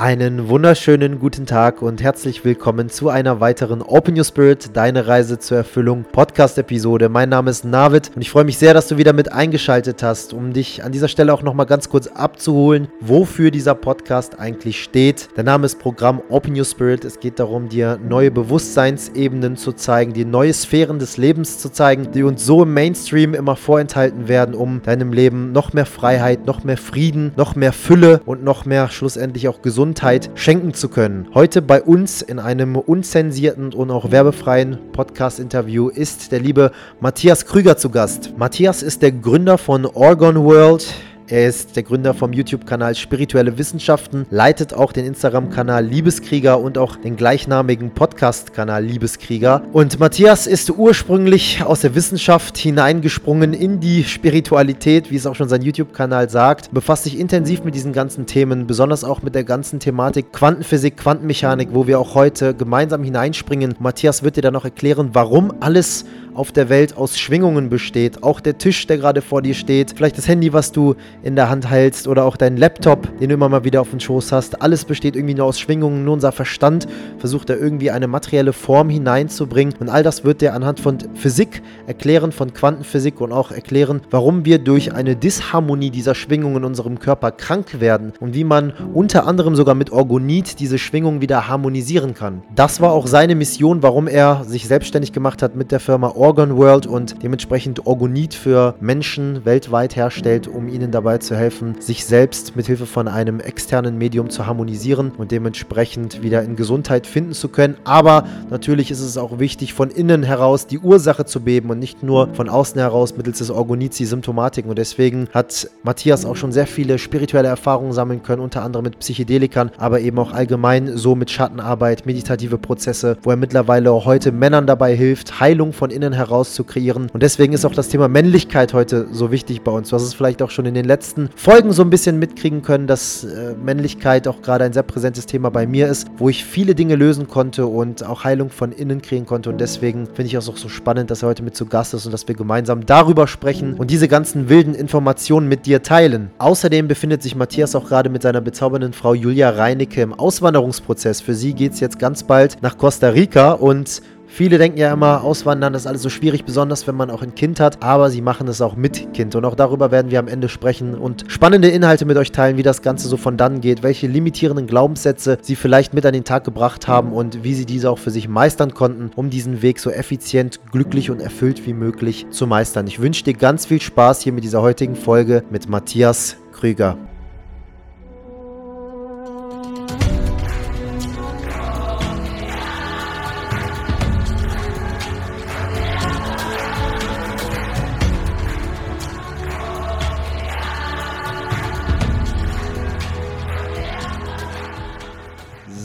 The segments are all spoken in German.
Einen wunderschönen guten Tag und herzlich willkommen zu einer weiteren Open Your Spirit, deine Reise zur Erfüllung Podcast-Episode. Mein Name ist Navid und ich freue mich sehr, dass du wieder mit eingeschaltet hast, um dich an dieser Stelle auch nochmal ganz kurz abzuholen, wofür dieser Podcast eigentlich steht. Der Name ist Programm Open Your Spirit. Es geht darum, dir neue Bewusstseinsebenen zu zeigen, dir neue Sphären des Lebens zu zeigen, die uns so im Mainstream immer vorenthalten werden, um deinem Leben noch mehr Freiheit, noch mehr Frieden, noch mehr Fülle und noch mehr schlussendlich auch Gesundheit Gesundheit schenken zu können. Heute bei uns in einem unzensierten und auch werbefreien Podcast-Interview ist der liebe Matthias Krüger zu Gast. Matthias ist der Gründer von Orgon World. Er ist der Gründer vom YouTube-Kanal Spirituelle Wissenschaften, leitet auch den Instagram-Kanal Liebeskrieger und auch den gleichnamigen Podcast-Kanal Liebeskrieger. Und Matthias ist ursprünglich aus der Wissenschaft hineingesprungen in die Spiritualität, wie es auch schon sein YouTube-Kanal sagt, befasst sich intensiv mit diesen ganzen Themen, besonders auch mit der ganzen Thematik Quantenphysik, Quantenmechanik, wo wir auch heute gemeinsam hineinspringen. Matthias wird dir dann noch erklären, warum alles auf der Welt aus Schwingungen besteht. Auch der Tisch, der gerade vor dir steht, vielleicht das Handy, was du in der Hand hältst oder auch dein Laptop, den du immer mal wieder auf dem Schoß hast. Alles besteht irgendwie nur aus Schwingungen. Nur unser Verstand versucht da irgendwie eine materielle Form hineinzubringen. Und all das wird dir anhand von Physik erklären, von Quantenphysik und auch erklären, warum wir durch eine Disharmonie dieser Schwingungen in unserem Körper krank werden und wie man unter anderem sogar mit Orgonit diese Schwingungen wieder harmonisieren kann. Das war auch seine Mission, warum er sich selbstständig gemacht hat mit der Firma Orgon World und dementsprechend Orgonit für Menschen weltweit herstellt, um ihnen dabei zu helfen, sich selbst mit Hilfe von einem externen Medium zu harmonisieren und dementsprechend wieder in Gesundheit finden zu können. Aber natürlich ist es auch wichtig, von innen heraus die Ursache zu beben und nicht nur von außen heraus mittels des Orgonits die Symptomatiken. Und deswegen hat Matthias auch schon sehr viele spirituelle Erfahrungen sammeln können, unter anderem mit Psychedelikern, aber eben auch allgemein so mit Schattenarbeit, meditative Prozesse, wo er mittlerweile auch heute Männern dabei hilft, Heilung von innen innen heraus zu kreieren. Und deswegen ist auch das Thema Männlichkeit heute so wichtig bei uns. Du hast es vielleicht auch schon in den letzten Folgen so ein bisschen mitkriegen können, dass äh, Männlichkeit auch gerade ein sehr präsentes Thema bei mir ist, wo ich viele Dinge lösen konnte und auch Heilung von innen kriegen konnte. Und deswegen finde ich es auch so spannend, dass er heute mit zu Gast ist und dass wir gemeinsam darüber sprechen und diese ganzen wilden Informationen mit dir teilen. Außerdem befindet sich Matthias auch gerade mit seiner bezaubernden Frau Julia Reinecke im Auswanderungsprozess. Für sie geht es jetzt ganz bald nach Costa Rica und Viele denken ja immer, Auswandern ist alles so schwierig, besonders wenn man auch ein Kind hat, aber sie machen es auch mit Kind. Und auch darüber werden wir am Ende sprechen und spannende Inhalte mit euch teilen, wie das Ganze so von dann geht, welche limitierenden Glaubenssätze sie vielleicht mit an den Tag gebracht haben und wie sie diese auch für sich meistern konnten, um diesen Weg so effizient, glücklich und erfüllt wie möglich zu meistern. Ich wünsche dir ganz viel Spaß hier mit dieser heutigen Folge mit Matthias Krüger.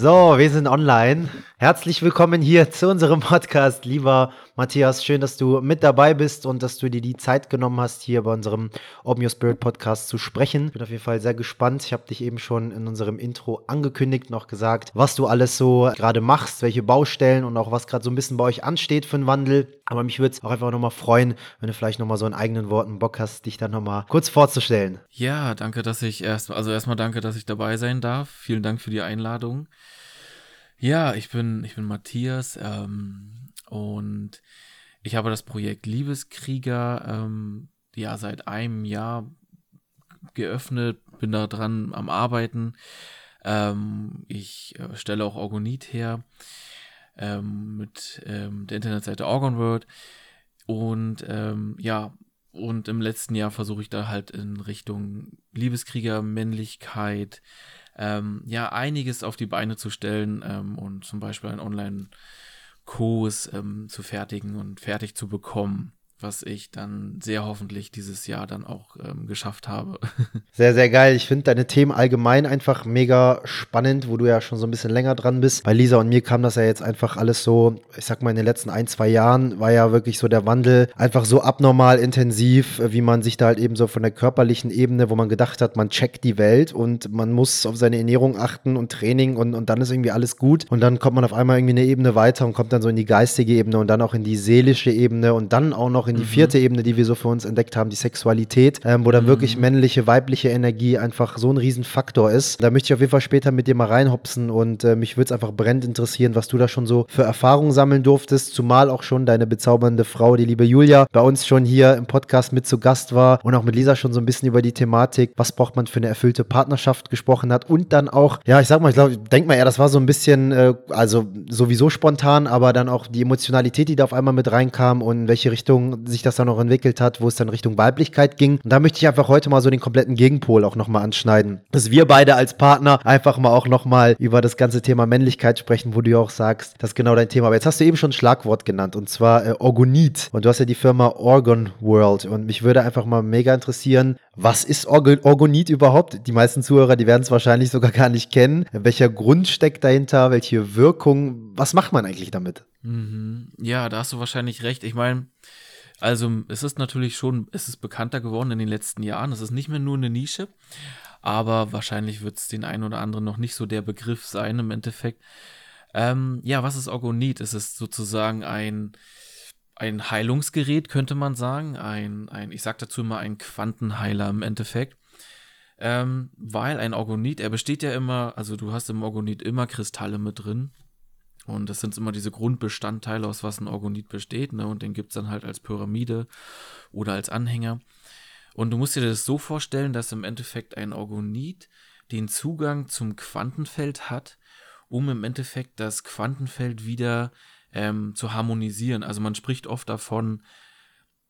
So, wir sind online. Herzlich willkommen hier zu unserem Podcast, lieber Matthias. Schön, dass du mit dabei bist und dass du dir die Zeit genommen hast, hier bei unserem Open Your Spirit Podcast zu sprechen. Ich bin auf jeden Fall sehr gespannt. Ich habe dich eben schon in unserem Intro angekündigt, noch gesagt, was du alles so gerade machst, welche Baustellen und auch was gerade so ein bisschen bei euch ansteht für einen Wandel. Aber mich würde es auch einfach nochmal freuen, wenn du vielleicht nochmal so in eigenen Worten Bock hast, dich dann nochmal kurz vorzustellen. Ja, danke, dass ich erst, also erstmal danke, dass ich dabei sein darf. Vielen Dank für die Einladung. Ja, ich bin, ich bin Matthias ähm, und ich habe das Projekt Liebeskrieger ähm, ja seit einem Jahr geöffnet, bin da dran am Arbeiten. Ähm, ich äh, stelle auch Orgonit her ähm, mit ähm, der Internetseite Orgon World und ähm, ja, und im letzten Jahr versuche ich da halt in Richtung Liebeskrieger, Männlichkeit, ähm, ja, einiges auf die Beine zu stellen ähm, und zum Beispiel einen Online-Kurs ähm, zu fertigen und fertig zu bekommen was ich dann sehr hoffentlich dieses Jahr dann auch ähm, geschafft habe. Sehr, sehr geil. Ich finde deine Themen allgemein einfach mega spannend, wo du ja schon so ein bisschen länger dran bist. Bei Lisa und mir kam das ja jetzt einfach alles so, ich sag mal, in den letzten ein, zwei Jahren war ja wirklich so der Wandel einfach so abnormal intensiv, wie man sich da halt eben so von der körperlichen Ebene, wo man gedacht hat, man checkt die Welt und man muss auf seine Ernährung achten und Training und, und dann ist irgendwie alles gut. Und dann kommt man auf einmal irgendwie eine Ebene weiter und kommt dann so in die geistige Ebene und dann auch in die seelische Ebene und dann auch noch auch in die mhm. vierte Ebene, die wir so für uns entdeckt haben, die Sexualität, ähm, wo dann mhm. wirklich männliche, weibliche Energie einfach so ein Riesenfaktor ist. Da möchte ich auf jeden Fall später mit dir mal reinhopsen und äh, mich würde es einfach brennend interessieren, was du da schon so für Erfahrungen sammeln durftest, zumal auch schon deine bezaubernde Frau, die liebe Julia, bei uns schon hier im Podcast mit zu Gast war und auch mit Lisa schon so ein bisschen über die Thematik, was braucht man für eine erfüllte Partnerschaft gesprochen hat und dann auch, ja, ich sag mal, ich glaube, denk mal eher, das war so ein bisschen, äh, also sowieso spontan, aber dann auch die Emotionalität, die da auf einmal mit reinkam und in welche Richtung sich das dann auch entwickelt hat, wo es dann Richtung Weiblichkeit ging. Und da möchte ich einfach heute mal so den kompletten Gegenpol auch nochmal anschneiden. Dass wir beide als Partner einfach mal auch nochmal über das ganze Thema Männlichkeit sprechen, wo du ja auch sagst, das ist genau dein Thema. Aber jetzt hast du eben schon ein Schlagwort genannt und zwar äh, Orgonit. Und du hast ja die Firma Orgon World. Und mich würde einfach mal mega interessieren, was ist Org Orgonit überhaupt? Die meisten Zuhörer, die werden es wahrscheinlich sogar gar nicht kennen. Welcher Grund steckt dahinter? Welche Wirkung? Was macht man eigentlich damit? Mhm. Ja, da hast du wahrscheinlich recht. Ich meine, also es ist natürlich schon, es ist bekannter geworden in den letzten Jahren. Es ist nicht mehr nur eine Nische, aber wahrscheinlich wird es den einen oder anderen noch nicht so der Begriff sein im Endeffekt. Ähm, ja, was ist Orgonit? Es ist sozusagen ein, ein Heilungsgerät, könnte man sagen. Ein, ein ich sage dazu immer ein Quantenheiler im Endeffekt. Ähm, weil ein Orgonit, er besteht ja immer, also du hast im Orgonit immer Kristalle mit drin. Und das sind immer diese Grundbestandteile, aus was ein Orgonit besteht. Ne? Und den gibt es dann halt als Pyramide oder als Anhänger. Und du musst dir das so vorstellen, dass im Endeffekt ein Orgonit den Zugang zum Quantenfeld hat, um im Endeffekt das Quantenfeld wieder ähm, zu harmonisieren. Also man spricht oft davon,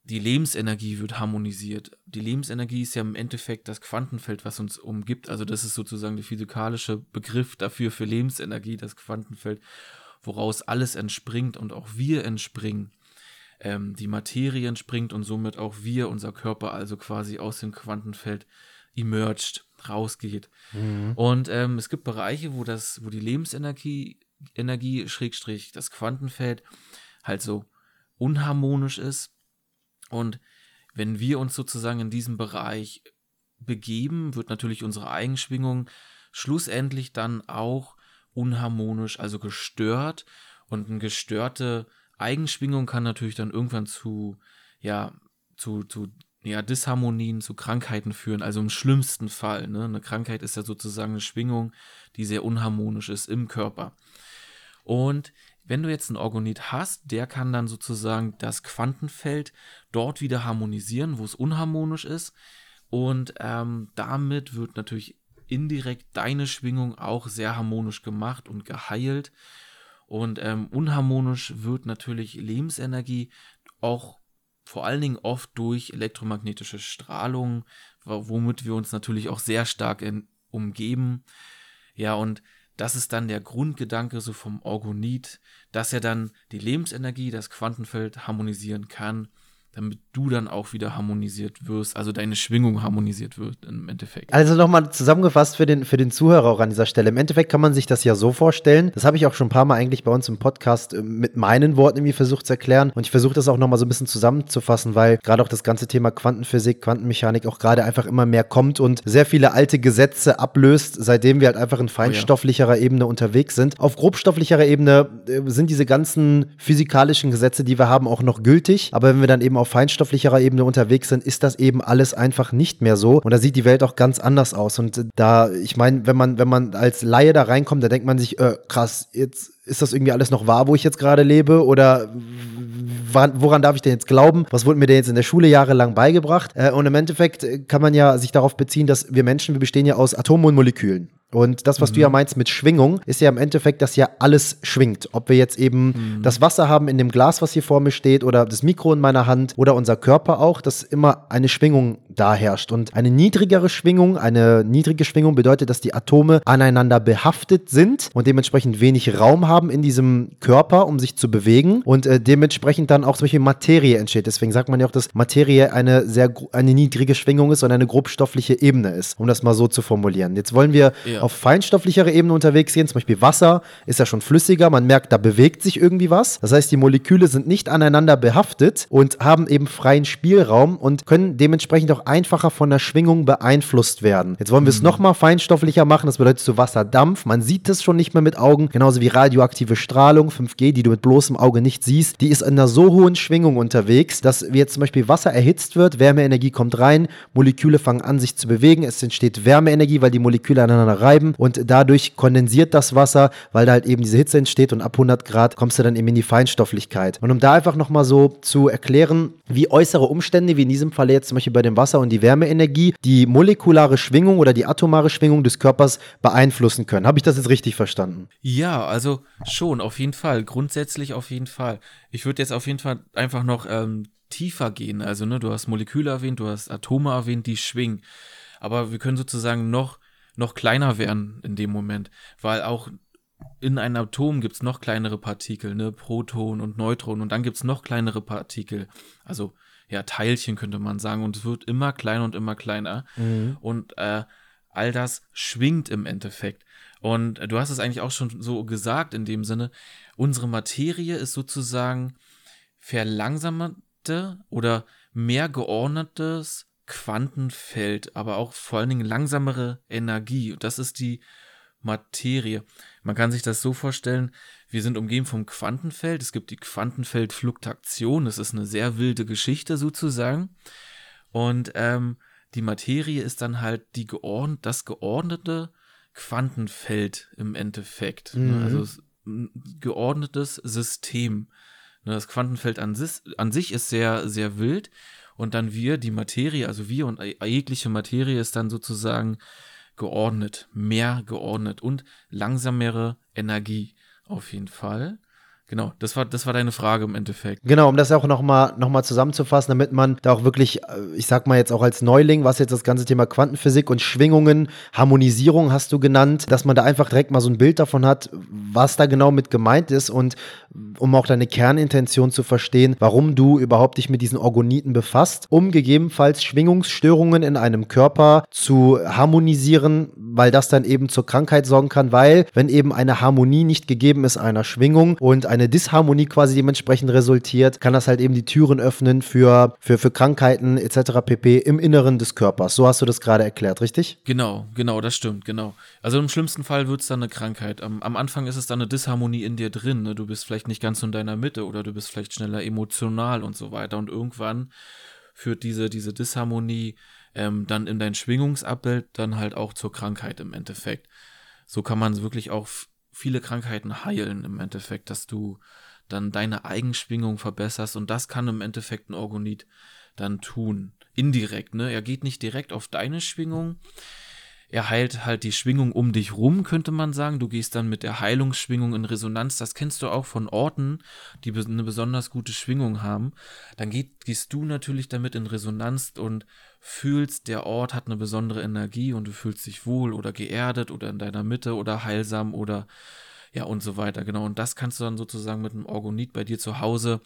die Lebensenergie wird harmonisiert. Die Lebensenergie ist ja im Endeffekt das Quantenfeld, was uns umgibt. Also das ist sozusagen der physikalische Begriff dafür für Lebensenergie, das Quantenfeld woraus alles entspringt und auch wir entspringen. Ähm, die Materie entspringt und somit auch wir, unser Körper, also quasi aus dem Quantenfeld emerged, rausgeht. Mhm. Und ähm, es gibt Bereiche, wo das, wo die Lebensenergie, Energie, Schrägstrich, das Quantenfeld halt so unharmonisch ist. Und wenn wir uns sozusagen in diesem Bereich begeben, wird natürlich unsere Eigenschwingung schlussendlich dann auch unharmonisch, also gestört. Und eine gestörte Eigenschwingung kann natürlich dann irgendwann zu, ja, zu, zu ja, Disharmonien, zu Krankheiten führen, also im schlimmsten Fall. Ne? Eine Krankheit ist ja sozusagen eine Schwingung, die sehr unharmonisch ist im Körper. Und wenn du jetzt einen Orgonit hast, der kann dann sozusagen das Quantenfeld dort wieder harmonisieren, wo es unharmonisch ist. Und ähm, damit wird natürlich indirekt deine Schwingung auch sehr harmonisch gemacht und geheilt. Und ähm, unharmonisch wird natürlich Lebensenergie auch vor allen Dingen oft durch elektromagnetische Strahlung, womit wir uns natürlich auch sehr stark in, umgeben. Ja, und das ist dann der Grundgedanke so vom Orgonit, dass er dann die Lebensenergie, das Quantenfeld harmonisieren kann damit du dann auch wieder harmonisiert wirst, also deine Schwingung harmonisiert wird im Endeffekt. Also nochmal zusammengefasst für den, für den Zuhörer auch an dieser Stelle. Im Endeffekt kann man sich das ja so vorstellen, das habe ich auch schon ein paar Mal eigentlich bei uns im Podcast äh, mit meinen Worten irgendwie versucht zu erklären und ich versuche das auch nochmal so ein bisschen zusammenzufassen, weil gerade auch das ganze Thema Quantenphysik, Quantenmechanik auch gerade einfach immer mehr kommt und sehr viele alte Gesetze ablöst, seitdem wir halt einfach in feinstofflicherer oh ja. Ebene unterwegs sind. Auf grobstofflicherer Ebene äh, sind diese ganzen physikalischen Gesetze, die wir haben, auch noch gültig, aber wenn wir dann eben auf auf feinstofflicherer Ebene unterwegs sind, ist das eben alles einfach nicht mehr so. Und da sieht die Welt auch ganz anders aus. Und da, ich meine, wenn man, wenn man als Laie da reinkommt, da denkt man sich, äh, krass, jetzt ist das irgendwie alles noch wahr, wo ich jetzt gerade lebe? Oder woran darf ich denn jetzt glauben? Was wurde mir denn jetzt in der Schule jahrelang beigebracht? Äh, und im Endeffekt kann man ja sich darauf beziehen, dass wir Menschen, wir bestehen ja aus Atomen und Molekülen. Und das, was mhm. du ja mhm. meinst mit Schwingung, ist ja im Endeffekt, dass ja alles schwingt. Ob wir jetzt eben mhm. das Wasser haben in dem Glas, was hier vor mir steht, oder das Mikro in meiner Hand, oder unser Körper auch, dass immer eine Schwingung da herrscht. Und eine niedrigere Schwingung, eine niedrige Schwingung bedeutet, dass die Atome aneinander behaftet sind und dementsprechend wenig Raum haben in diesem Körper, um sich zu bewegen und äh, dementsprechend dann auch solche Materie entsteht. Deswegen sagt man ja auch, dass Materie eine sehr eine niedrige Schwingung ist und eine grobstoffliche Ebene ist, um das mal so zu formulieren. Jetzt wollen wir ja auf feinstofflichere Ebene unterwegs gehen. Zum Beispiel Wasser ist ja schon flüssiger. Man merkt, da bewegt sich irgendwie was. Das heißt, die Moleküle sind nicht aneinander behaftet und haben eben freien Spielraum und können dementsprechend auch einfacher von der Schwingung beeinflusst werden. Jetzt wollen wir es mhm. nochmal feinstofflicher machen. Das bedeutet so Wasserdampf. Man sieht es schon nicht mehr mit Augen. Genauso wie radioaktive Strahlung, 5G, die du mit bloßem Auge nicht siehst. Die ist in einer so hohen Schwingung unterwegs, dass jetzt zum Beispiel Wasser erhitzt wird, Wärmeenergie kommt rein, Moleküle fangen an, sich zu bewegen. Es entsteht Wärmeenergie, weil die Moleküle aneinander reiben und dadurch kondensiert das Wasser, weil da halt eben diese Hitze entsteht und ab 100 Grad kommst du dann eben in die Feinstofflichkeit. Und um da einfach nochmal so zu erklären, wie äußere Umstände, wie in diesem Fall jetzt zum Beispiel bei dem Wasser und die Wärmeenergie, die molekulare Schwingung oder die atomare Schwingung des Körpers beeinflussen können. Habe ich das jetzt richtig verstanden? Ja, also schon, auf jeden Fall. Grundsätzlich auf jeden Fall. Ich würde jetzt auf jeden Fall einfach noch ähm, tiefer gehen. Also, ne, du hast Moleküle erwähnt, du hast Atome erwähnt, die schwingen. Aber wir können sozusagen noch, noch kleiner werden in dem Moment, weil auch in einem Atom gibt es noch kleinere Partikel, ne, Proton und Neutron und dann gibt es noch kleinere Partikel, also ja, Teilchen könnte man sagen und es wird immer kleiner und immer kleiner mhm. und äh, all das schwingt im Endeffekt. Und äh, du hast es eigentlich auch schon so gesagt in dem Sinne, unsere Materie ist sozusagen verlangsamte oder mehr geordnetes Quantenfeld, aber auch vor allen Dingen langsamere Energie. Das ist die Materie. Man kann sich das so vorstellen, wir sind umgeben vom Quantenfeld. Es gibt die Quantenfeldfluktuation. Das ist eine sehr wilde Geschichte sozusagen. Und ähm, die Materie ist dann halt die geordnet, das geordnete Quantenfeld im Endeffekt. Ne? Mhm. Also geordnetes System. Ne, das Quantenfeld an, an sich ist sehr, sehr wild. Und dann wir, die Materie, also wir und jegliche Materie ist dann sozusagen geordnet, mehr geordnet und langsamere Energie auf jeden Fall. Genau, das war, das war deine Frage im Endeffekt. Genau, um das auch nochmal noch mal zusammenzufassen, damit man da auch wirklich, äh, ich sag mal jetzt auch als Neuling, was jetzt das ganze Thema Quantenphysik und Schwingungen, Harmonisierung hast du genannt, dass man da einfach direkt mal so ein Bild davon hat, was da genau mit gemeint ist und um auch deine Kernintention zu verstehen, warum du überhaupt dich mit diesen Orgoniten befasst, um gegebenenfalls Schwingungsstörungen in einem Körper zu harmonisieren, weil das dann eben zur Krankheit sorgen kann, weil wenn eben eine Harmonie nicht gegeben ist einer Schwingung und eine Disharmonie quasi dementsprechend resultiert, kann das halt eben die Türen öffnen für, für, für Krankheiten etc. pp. im Inneren des Körpers. So hast du das gerade erklärt, richtig? Genau, genau, das stimmt, genau. Also im schlimmsten Fall wird es dann eine Krankheit. Am, am, Anfang ist es dann eine Disharmonie in dir drin. Ne? Du bist vielleicht nicht ganz in deiner Mitte oder du bist vielleicht schneller emotional und so weiter. Und irgendwann führt diese, diese Disharmonie ähm, dann in dein Schwingungsabbild dann halt auch zur Krankheit im Endeffekt. So kann man wirklich auch viele Krankheiten heilen im Endeffekt, dass du dann deine Eigenschwingung verbesserst und das kann im Endeffekt ein Orgonit dann tun. Indirekt, ne? Er geht nicht direkt auf deine Schwingung, er heilt halt die Schwingung um dich rum, könnte man sagen. Du gehst dann mit der Heilungsschwingung in Resonanz. Das kennst du auch von Orten, die eine besonders gute Schwingung haben. Dann geht, gehst du natürlich damit in Resonanz und fühlst, der Ort hat eine besondere Energie und du fühlst dich wohl oder geerdet oder in deiner Mitte oder heilsam oder ja und so weiter. Genau. Und das kannst du dann sozusagen mit einem Orgonit bei dir zu Hause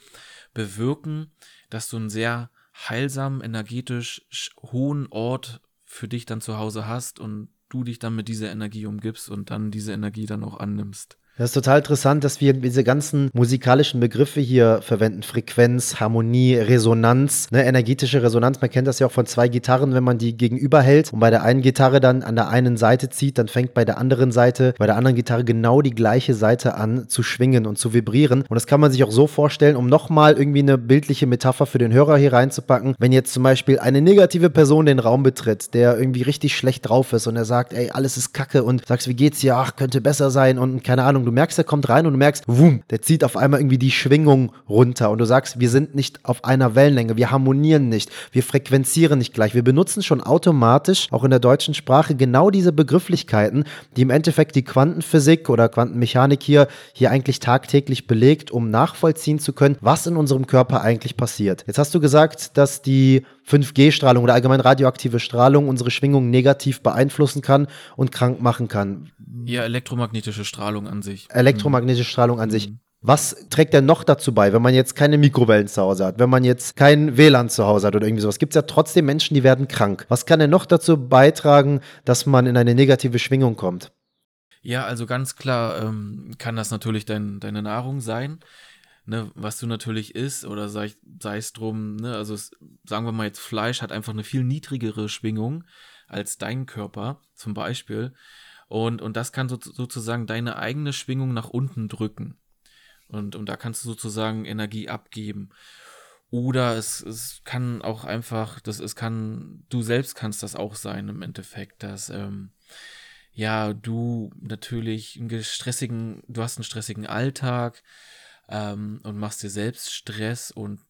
bewirken, dass du einen sehr heilsamen, energetisch hohen Ort für dich dann zu Hause hast und du dich dann mit dieser Energie umgibst und dann diese Energie dann auch annimmst. Das ist total interessant, dass wir diese ganzen musikalischen Begriffe hier verwenden. Frequenz, Harmonie, Resonanz, ne, energetische Resonanz. Man kennt das ja auch von zwei Gitarren, wenn man die gegenüber hält und bei der einen Gitarre dann an der einen Seite zieht, dann fängt bei der anderen Seite, bei der anderen Gitarre genau die gleiche Seite an zu schwingen und zu vibrieren. Und das kann man sich auch so vorstellen, um nochmal irgendwie eine bildliche Metapher für den Hörer hier reinzupacken. Wenn jetzt zum Beispiel eine negative Person den Raum betritt, der irgendwie richtig schlecht drauf ist und er sagt, ey, alles ist kacke und sagst, wie geht's dir? Ach, könnte besser sein und keine Ahnung, du merkst, er kommt rein und du merkst, wum, der zieht auf einmal irgendwie die Schwingung runter und du sagst, wir sind nicht auf einer Wellenlänge, wir harmonieren nicht, wir frequenzieren nicht gleich. Wir benutzen schon automatisch auch in der deutschen Sprache genau diese Begrifflichkeiten, die im Endeffekt die Quantenphysik oder Quantenmechanik hier, hier eigentlich tagtäglich belegt, um nachvollziehen zu können, was in unserem Körper eigentlich passiert. Jetzt hast du gesagt, dass die 5G-Strahlung oder allgemein radioaktive Strahlung unsere Schwingung negativ beeinflussen kann und krank machen kann. Ja, elektromagnetische Strahlung an sich. Elektromagnetische Strahlung an mhm. sich. Was trägt denn noch dazu bei, wenn man jetzt keine Mikrowellen zu Hause hat, wenn man jetzt kein WLAN zu Hause hat oder irgendwie sowas? Gibt es ja trotzdem Menschen, die werden krank. Was kann denn noch dazu beitragen, dass man in eine negative Schwingung kommt? Ja, also ganz klar ähm, kann das natürlich dein, deine Nahrung sein, ne, was du natürlich isst oder sei, sei es drum, ne, also es, sagen wir mal jetzt Fleisch hat einfach eine viel niedrigere Schwingung als dein Körper zum Beispiel. Und, und das kann so, sozusagen deine eigene Schwingung nach unten drücken. Und, und da kannst du sozusagen Energie abgeben. Oder es, es kann auch einfach, das, es kann, du selbst kannst das auch sein im Endeffekt, dass ähm, ja, du natürlich einen stressigen, du hast einen stressigen Alltag ähm, und machst dir selbst Stress. Und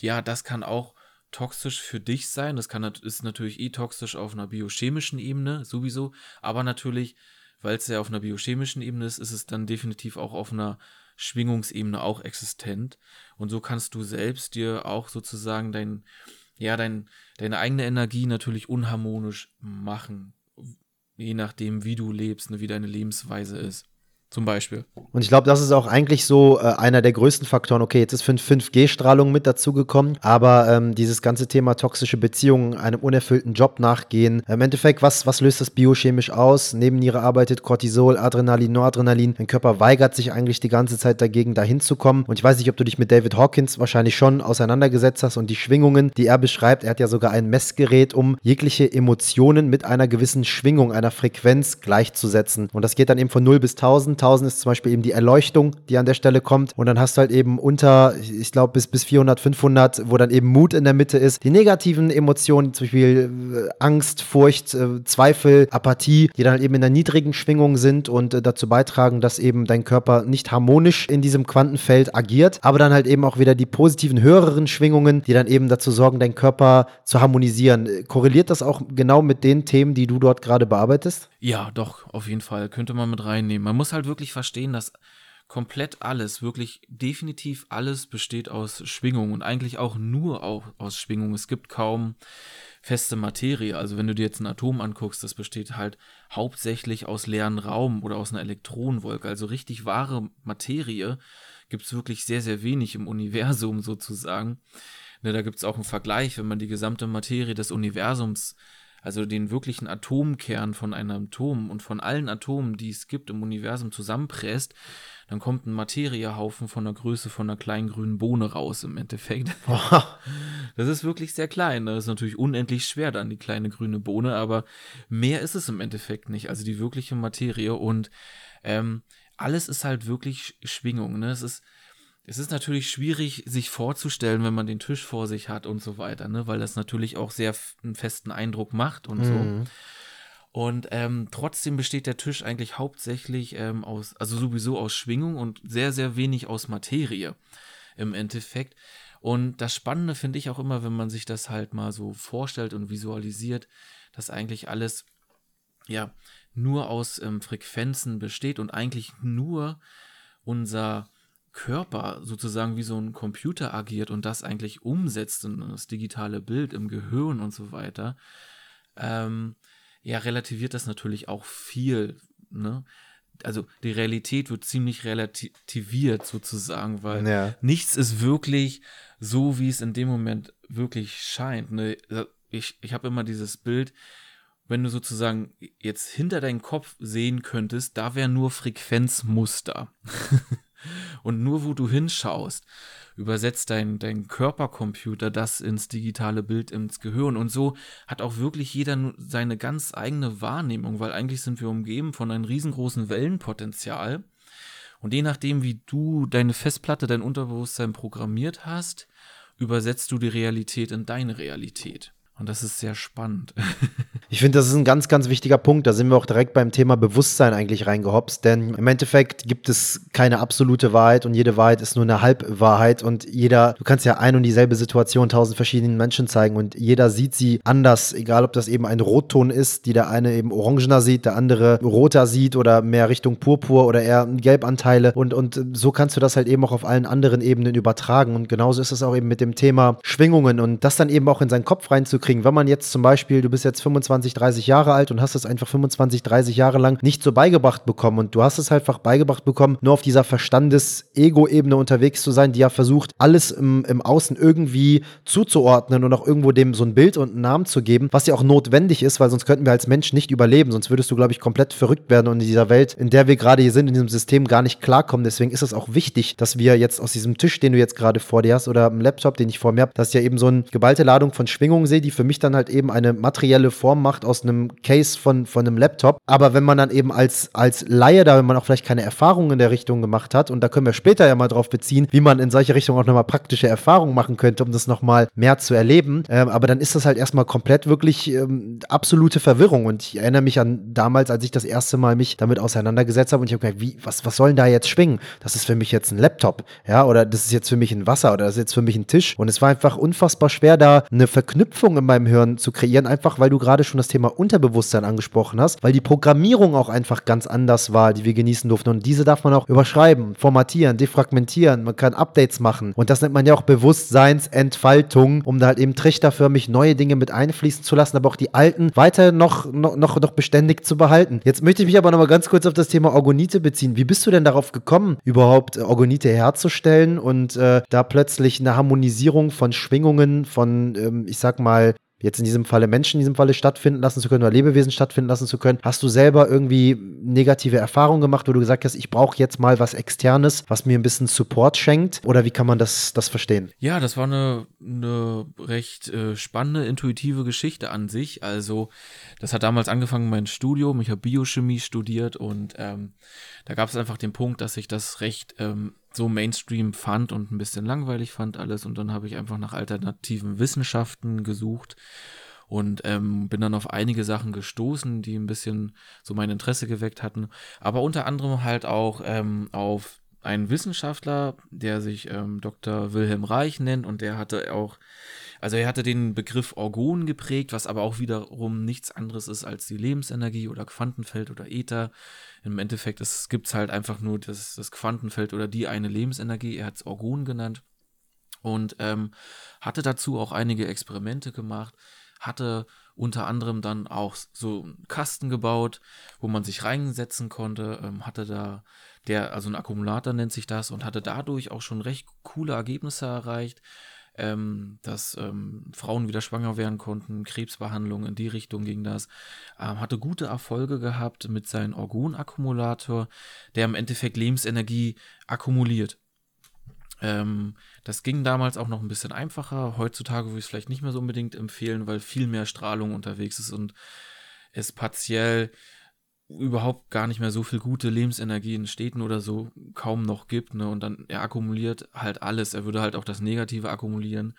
ja, das kann auch toxisch für dich sein. Das kann, ist natürlich eh toxisch auf einer biochemischen Ebene, sowieso, aber natürlich, weil es ja auf einer biochemischen Ebene ist, ist es dann definitiv auch auf einer Schwingungsebene auch existent. Und so kannst du selbst dir auch sozusagen dein, ja, dein, deine eigene Energie natürlich unharmonisch machen je nachdem, wie du lebst, ne, wie deine Lebensweise ist. Zum Beispiel. Und ich glaube, das ist auch eigentlich so äh, einer der größten Faktoren. Okay, jetzt ist 5G-Strahlung mit dazugekommen, aber ähm, dieses ganze Thema toxische Beziehungen, einem unerfüllten Job nachgehen. Im Endeffekt, was, was löst das biochemisch aus? Nebenniere arbeitet Cortisol, Adrenalin, Noradrenalin. Dein Körper weigert sich eigentlich die ganze Zeit dagegen, dahin zu kommen. Und ich weiß nicht, ob du dich mit David Hawkins wahrscheinlich schon auseinandergesetzt hast und die Schwingungen, die er beschreibt. Er hat ja sogar ein Messgerät, um jegliche Emotionen mit einer gewissen Schwingung, einer Frequenz gleichzusetzen. Und das geht dann eben von 0 bis 1000 1000 ist zum Beispiel eben die Erleuchtung, die an der Stelle kommt. Und dann hast du halt eben unter, ich glaube, bis, bis 400, 500, wo dann eben Mut in der Mitte ist. Die negativen Emotionen, zum Beispiel äh, Angst, Furcht, äh, Zweifel, Apathie, die dann halt eben in der niedrigen Schwingung sind und äh, dazu beitragen, dass eben dein Körper nicht harmonisch in diesem Quantenfeld agiert. Aber dann halt eben auch wieder die positiven, höheren Schwingungen, die dann eben dazu sorgen, deinen Körper zu harmonisieren. Korreliert das auch genau mit den Themen, die du dort gerade bearbeitest? Ja, doch, auf jeden Fall. Könnte man mit reinnehmen. Man muss halt wirklich verstehen, dass komplett alles, wirklich definitiv alles besteht aus Schwingung und eigentlich auch nur auch aus Schwingung. Es gibt kaum feste Materie. Also wenn du dir jetzt ein Atom anguckst, das besteht halt hauptsächlich aus leeren Raum oder aus einer Elektronenwolke. Also richtig wahre Materie gibt es wirklich sehr, sehr wenig im Universum sozusagen. Ne, da gibt es auch einen Vergleich, wenn man die gesamte Materie des Universums also den wirklichen Atomkern von einem Atom und von allen Atomen, die es gibt im Universum zusammenpresst, dann kommt ein Materiehaufen von der Größe von einer kleinen grünen Bohne raus im Endeffekt. Das ist wirklich sehr klein. Das ist natürlich unendlich schwer dann die kleine grüne Bohne, aber mehr ist es im Endeffekt nicht. Also die wirkliche Materie und ähm, alles ist halt wirklich Schwingung. Ne? Es ist es ist natürlich schwierig, sich vorzustellen, wenn man den Tisch vor sich hat und so weiter, ne? weil das natürlich auch sehr einen festen Eindruck macht und mhm. so. Und ähm, trotzdem besteht der Tisch eigentlich hauptsächlich ähm, aus, also sowieso aus Schwingung und sehr, sehr wenig aus Materie im Endeffekt. Und das Spannende finde ich auch immer, wenn man sich das halt mal so vorstellt und visualisiert, dass eigentlich alles ja nur aus ähm, Frequenzen besteht und eigentlich nur unser Körper sozusagen wie so ein Computer agiert und das eigentlich umsetzt in das digitale Bild im Gehirn und so weiter, ähm, ja, relativiert das natürlich auch viel. Ne? Also die Realität wird ziemlich relativiert sozusagen, weil ja. nichts ist wirklich so, wie es in dem Moment wirklich scheint. Ne? Ich, ich habe immer dieses Bild, wenn du sozusagen jetzt hinter deinen Kopf sehen könntest, da wäre nur Frequenzmuster. Und nur wo du hinschaust, übersetzt dein, dein Körpercomputer das ins digitale Bild, ins Gehirn. Und so hat auch wirklich jeder seine ganz eigene Wahrnehmung, weil eigentlich sind wir umgeben von einem riesengroßen Wellenpotenzial. Und je nachdem, wie du deine Festplatte, dein Unterbewusstsein programmiert hast, übersetzt du die Realität in deine Realität. Und das ist sehr spannend. Ich finde, das ist ein ganz, ganz wichtiger Punkt. Da sind wir auch direkt beim Thema Bewusstsein eigentlich reingehopst. Denn im Endeffekt gibt es keine absolute Wahrheit und jede Wahrheit ist nur eine Halbwahrheit. Und jeder, du kannst ja ein und dieselbe Situation tausend verschiedenen Menschen zeigen und jeder sieht sie anders. Egal, ob das eben ein Rotton ist, die der eine eben orangener sieht, der andere roter sieht oder mehr Richtung Purpur oder eher Gelbanteile. Und, und so kannst du das halt eben auch auf allen anderen Ebenen übertragen. Und genauso ist es auch eben mit dem Thema Schwingungen und das dann eben auch in seinen Kopf reinzukriegen hinzukriegen, wenn man jetzt zum Beispiel, du bist jetzt 25, 30 Jahre alt und hast es einfach 25, 30 Jahre lang nicht so beigebracht bekommen und du hast es halt einfach beigebracht bekommen, nur auf dieser Verstandes-Ego-Ebene unterwegs zu sein, die ja versucht, alles im, im Außen irgendwie zuzuordnen und auch irgendwo dem so ein Bild und einen Namen zu geben, was ja auch notwendig ist, weil sonst könnten wir als Mensch nicht überleben, sonst würdest du, glaube ich, komplett verrückt werden und in dieser Welt, in der wir gerade hier sind, in diesem System gar nicht klarkommen. Deswegen ist es auch wichtig, dass wir jetzt aus diesem Tisch, den du jetzt gerade vor dir hast oder einem Laptop, den ich vor mir habe, dass ich ja eben so eine geballte Ladung von Schwingungen sehe, die für mich dann halt eben eine materielle Form macht aus einem Case von, von einem Laptop. Aber wenn man dann eben als, als Laie, da wenn man auch vielleicht keine Erfahrungen in der Richtung gemacht hat, und da können wir später ja mal drauf beziehen, wie man in solche Richtungen auch nochmal praktische Erfahrungen machen könnte, um das nochmal mehr zu erleben. Ähm, aber dann ist das halt erstmal komplett wirklich ähm, absolute Verwirrung. Und ich erinnere mich an damals, als ich das erste Mal mich damit auseinandergesetzt habe und ich habe gedacht, wie, was, was soll denn da jetzt schwingen? Das ist für mich jetzt ein Laptop, ja, oder das ist jetzt für mich ein Wasser oder das ist jetzt für mich ein Tisch. Und es war einfach unfassbar schwer, da eine Verknüpfung in meinem Hirn zu kreieren, einfach weil du gerade schon das Thema Unterbewusstsein angesprochen hast, weil die Programmierung auch einfach ganz anders war, die wir genießen durften. Und diese darf man auch überschreiben, formatieren, defragmentieren, man kann Updates machen. Und das nennt man ja auch Bewusstseinsentfaltung, um da halt eben trichterförmig neue Dinge mit einfließen zu lassen, aber auch die alten weiter noch, noch, noch, noch beständig zu behalten. Jetzt möchte ich mich aber nochmal ganz kurz auf das Thema Orgonite beziehen. Wie bist du denn darauf gekommen, überhaupt Orgonite herzustellen und äh, da plötzlich eine Harmonisierung von Schwingungen, von, ähm, ich sag mal, jetzt in diesem Falle Menschen in diesem Falle stattfinden lassen zu können oder Lebewesen stattfinden lassen zu können. Hast du selber irgendwie negative Erfahrungen gemacht, wo du gesagt hast, ich brauche jetzt mal was Externes, was mir ein bisschen Support schenkt? Oder wie kann man das, das verstehen? Ja, das war eine, eine recht äh, spannende, intuitive Geschichte an sich. Also, das hat damals angefangen mein Studium. Ich habe Biochemie studiert und ähm, da gab es einfach den Punkt, dass ich das recht ähm, so Mainstream fand und ein bisschen langweilig fand alles. Und dann habe ich einfach nach alternativen Wissenschaften gesucht und ähm, bin dann auf einige Sachen gestoßen, die ein bisschen so mein Interesse geweckt hatten. Aber unter anderem halt auch ähm, auf einen Wissenschaftler, der sich ähm, Dr. Wilhelm Reich nennt und der hatte auch, also er hatte den Begriff Orgon geprägt, was aber auch wiederum nichts anderes ist als die Lebensenergie oder Quantenfeld oder Äther. Im Endeffekt gibt es halt einfach nur das, das Quantenfeld oder die eine Lebensenergie. Er hat es Orgon genannt. Und ähm, hatte dazu auch einige Experimente gemacht, hatte unter anderem dann auch so einen Kasten gebaut, wo man sich reinsetzen konnte, ähm, hatte da der, also ein Akkumulator nennt sich das und hatte dadurch auch schon recht coole Ergebnisse erreicht ähm, dass ähm, Frauen wieder schwanger werden konnten, Krebsbehandlung in die Richtung ging das. Ähm, hatte gute Erfolge gehabt mit seinem Orgonakkumulator, der im Endeffekt Lebensenergie akkumuliert. Ähm, das ging damals auch noch ein bisschen einfacher. Heutzutage würde ich es vielleicht nicht mehr so unbedingt empfehlen, weil viel mehr Strahlung unterwegs ist und es partiell überhaupt gar nicht mehr so viel gute Lebensenergie in Städten oder so kaum noch gibt, ne? Und dann er akkumuliert halt alles. Er würde halt auch das Negative akkumulieren.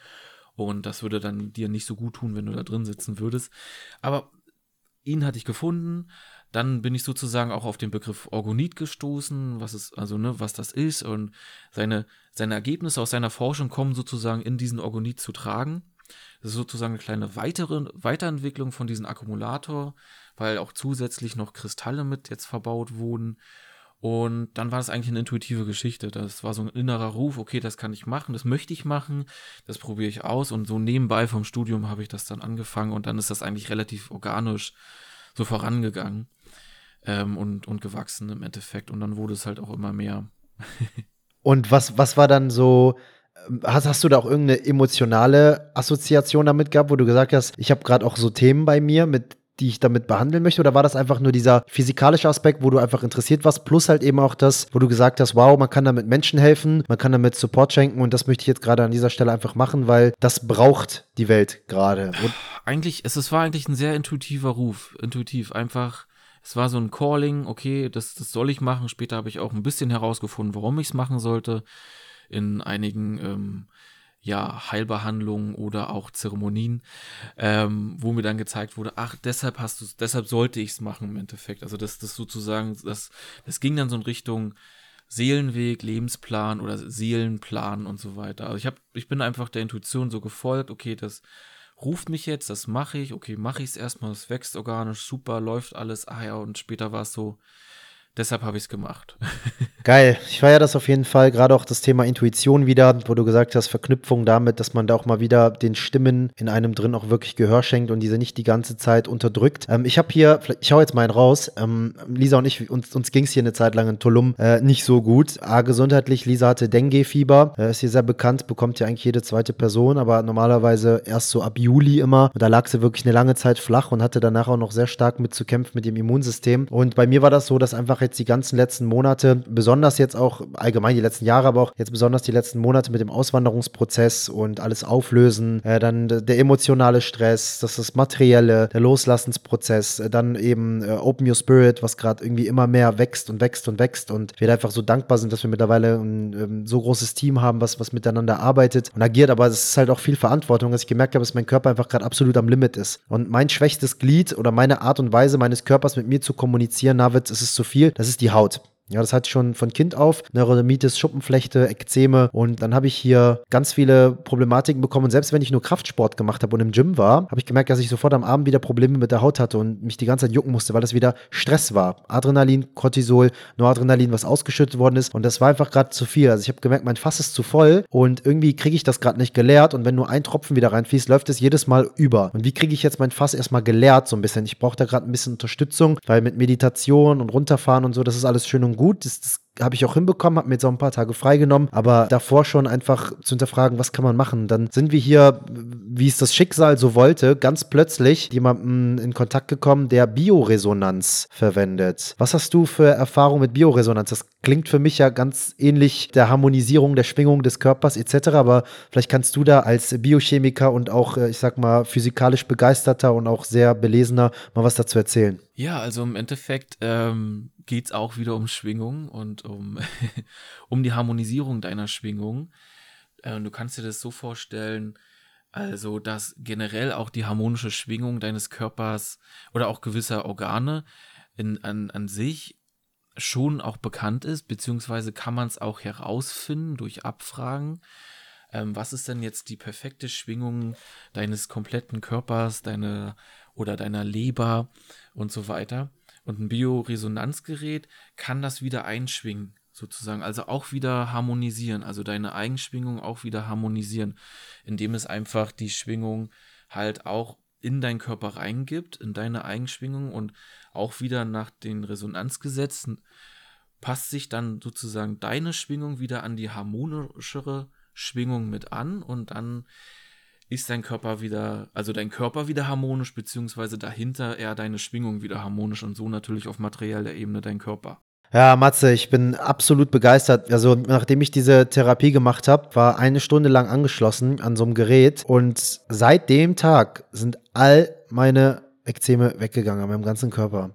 Und das würde dann dir nicht so gut tun, wenn du da drin sitzen würdest. Aber ihn hatte ich gefunden. Dann bin ich sozusagen auch auf den Begriff Orgonit gestoßen, was es, also, ne, was das ist. Und seine, seine Ergebnisse aus seiner Forschung kommen sozusagen in diesen Orgonit zu tragen. Das ist sozusagen eine kleine weitere Weiterentwicklung von diesem Akkumulator weil auch zusätzlich noch Kristalle mit jetzt verbaut wurden. Und dann war das eigentlich eine intuitive Geschichte. Das war so ein innerer Ruf, okay, das kann ich machen, das möchte ich machen, das probiere ich aus. Und so nebenbei vom Studium habe ich das dann angefangen und dann ist das eigentlich relativ organisch so vorangegangen ähm, und, und gewachsen im Endeffekt. Und dann wurde es halt auch immer mehr. und was, was war dann so, Hast, hast du da auch irgendeine emotionale Assoziation damit gehabt, wo du gesagt hast, ich habe gerade auch so Themen bei mir, mit die ich damit behandeln möchte? Oder war das einfach nur dieser physikalische Aspekt, wo du einfach interessiert warst, plus halt eben auch das, wo du gesagt hast, wow, man kann damit Menschen helfen, man kann damit Support schenken und das möchte ich jetzt gerade an dieser Stelle einfach machen, weil das braucht die Welt gerade. Eigentlich, es, es war eigentlich ein sehr intuitiver Ruf, intuitiv, einfach es war so ein Calling, okay, das, das soll ich machen. Später habe ich auch ein bisschen herausgefunden, warum ich es machen sollte. In einigen ähm, ja, Heilbehandlungen oder auch Zeremonien, ähm, wo mir dann gezeigt wurde, ach, deshalb hast du deshalb sollte ich es machen im Endeffekt. Also das, das sozusagen, das, das ging dann so in Richtung Seelenweg, Lebensplan oder Seelenplan und so weiter. Also ich habe, ich bin einfach der Intuition so gefolgt, okay, das ruft mich jetzt, das mache ich, okay, mache ich es erstmal, es wächst organisch, super, läuft alles, ah ja, und später war es so, deshalb habe ich es gemacht. Geil. Ich feiere das auf jeden Fall. Gerade auch das Thema Intuition wieder, wo du gesagt hast, Verknüpfung damit, dass man da auch mal wieder den Stimmen in einem drin auch wirklich Gehör schenkt und diese nicht die ganze Zeit unterdrückt. Ähm, ich habe hier, ich hau jetzt mal einen raus. Ähm, Lisa und ich, uns, uns ging es hier eine Zeit lang in Tulum äh, nicht so gut. A, gesundheitlich. Lisa hatte Dengue-Fieber. Äh, ist hier sehr bekannt, bekommt ja eigentlich jede zweite Person, aber normalerweise erst so ab Juli immer. Und da lag sie wirklich eine lange Zeit flach und hatte danach auch noch sehr stark mit zu kämpfen mit dem Immunsystem. Und bei mir war das so, dass einfach jetzt die ganzen letzten Monate besonders jetzt auch allgemein die letzten Jahre, aber auch jetzt besonders die letzten Monate mit dem Auswanderungsprozess und alles auflösen, äh, dann der emotionale Stress, das ist materielle, der Loslassensprozess, äh, dann eben äh, Open Your Spirit, was gerade irgendwie immer mehr wächst und wächst und wächst und wir einfach so dankbar sind, dass wir mittlerweile ein ähm, so großes Team haben, was, was miteinander arbeitet und agiert, aber es ist halt auch viel Verantwortung, dass ich gemerkt habe, dass mein Körper einfach gerade absolut am Limit ist. Und mein schwächstes Glied oder meine Art und Weise meines Körpers mit mir zu kommunizieren, Navid, es ist zu viel, das ist die Haut. Ja, das hatte ich schon von Kind auf. Neurodermitis, Schuppenflechte, Ekzeme. Und dann habe ich hier ganz viele Problematiken bekommen. Und selbst wenn ich nur Kraftsport gemacht habe und im Gym war, habe ich gemerkt, dass ich sofort am Abend wieder Probleme mit der Haut hatte und mich die ganze Zeit jucken musste, weil das wieder Stress war. Adrenalin, Cortisol, Noradrenalin, was ausgeschüttet worden ist. Und das war einfach gerade zu viel. Also ich habe gemerkt, mein Fass ist zu voll und irgendwie kriege ich das gerade nicht geleert. Und wenn nur ein Tropfen wieder reinfließt, läuft es jedes Mal über. Und wie kriege ich jetzt mein Fass erstmal geleert so ein bisschen? Ich brauche da gerade ein bisschen Unterstützung, weil mit Meditation und runterfahren und so, das ist alles schön und gut. Das, das habe ich auch hinbekommen, habe mir jetzt auch ein paar Tage freigenommen, aber davor schon einfach zu hinterfragen, was kann man machen. Dann sind wir hier, wie es das Schicksal so wollte, ganz plötzlich jemandem in Kontakt gekommen, der Bioresonanz verwendet. Was hast du für Erfahrung mit Bioresonanz? Das klingt für mich ja ganz ähnlich der Harmonisierung der Schwingung des Körpers etc., aber vielleicht kannst du da als Biochemiker und auch, äh, ich sag mal, physikalisch begeisterter und auch sehr belesener mal was dazu erzählen. Ja, also im Endeffekt ähm, geht es auch wieder um Schwingung und um, um die Harmonisierung deiner Schwingung. Äh, du kannst dir das so vorstellen, also dass generell auch die harmonische Schwingung deines Körpers oder auch gewisser Organe in, an, an sich schon auch bekannt ist, beziehungsweise kann man es auch herausfinden durch Abfragen. Ähm, was ist denn jetzt die perfekte Schwingung deines kompletten Körpers, deine oder deiner Leber und so weiter? Und ein Bioresonanzgerät kann das wieder einschwingen, sozusagen. Also auch wieder harmonisieren, also deine Eigenschwingung auch wieder harmonisieren, indem es einfach die Schwingung halt auch in deinen Körper reingibt, in deine Eigenschwingung und auch wieder nach den Resonanzgesetzen passt sich dann sozusagen deine Schwingung wieder an die harmonischere Schwingung mit an und dann ist dein Körper wieder, also dein Körper wieder harmonisch, beziehungsweise dahinter eher deine Schwingung wieder harmonisch und so natürlich auf materieller Ebene dein Körper. Ja, Matze, ich bin absolut begeistert. Also, nachdem ich diese Therapie gemacht habe, war eine Stunde lang angeschlossen an so einem Gerät und seit dem Tag sind all meine Ekzeme weggegangen an meinem ganzen Körper.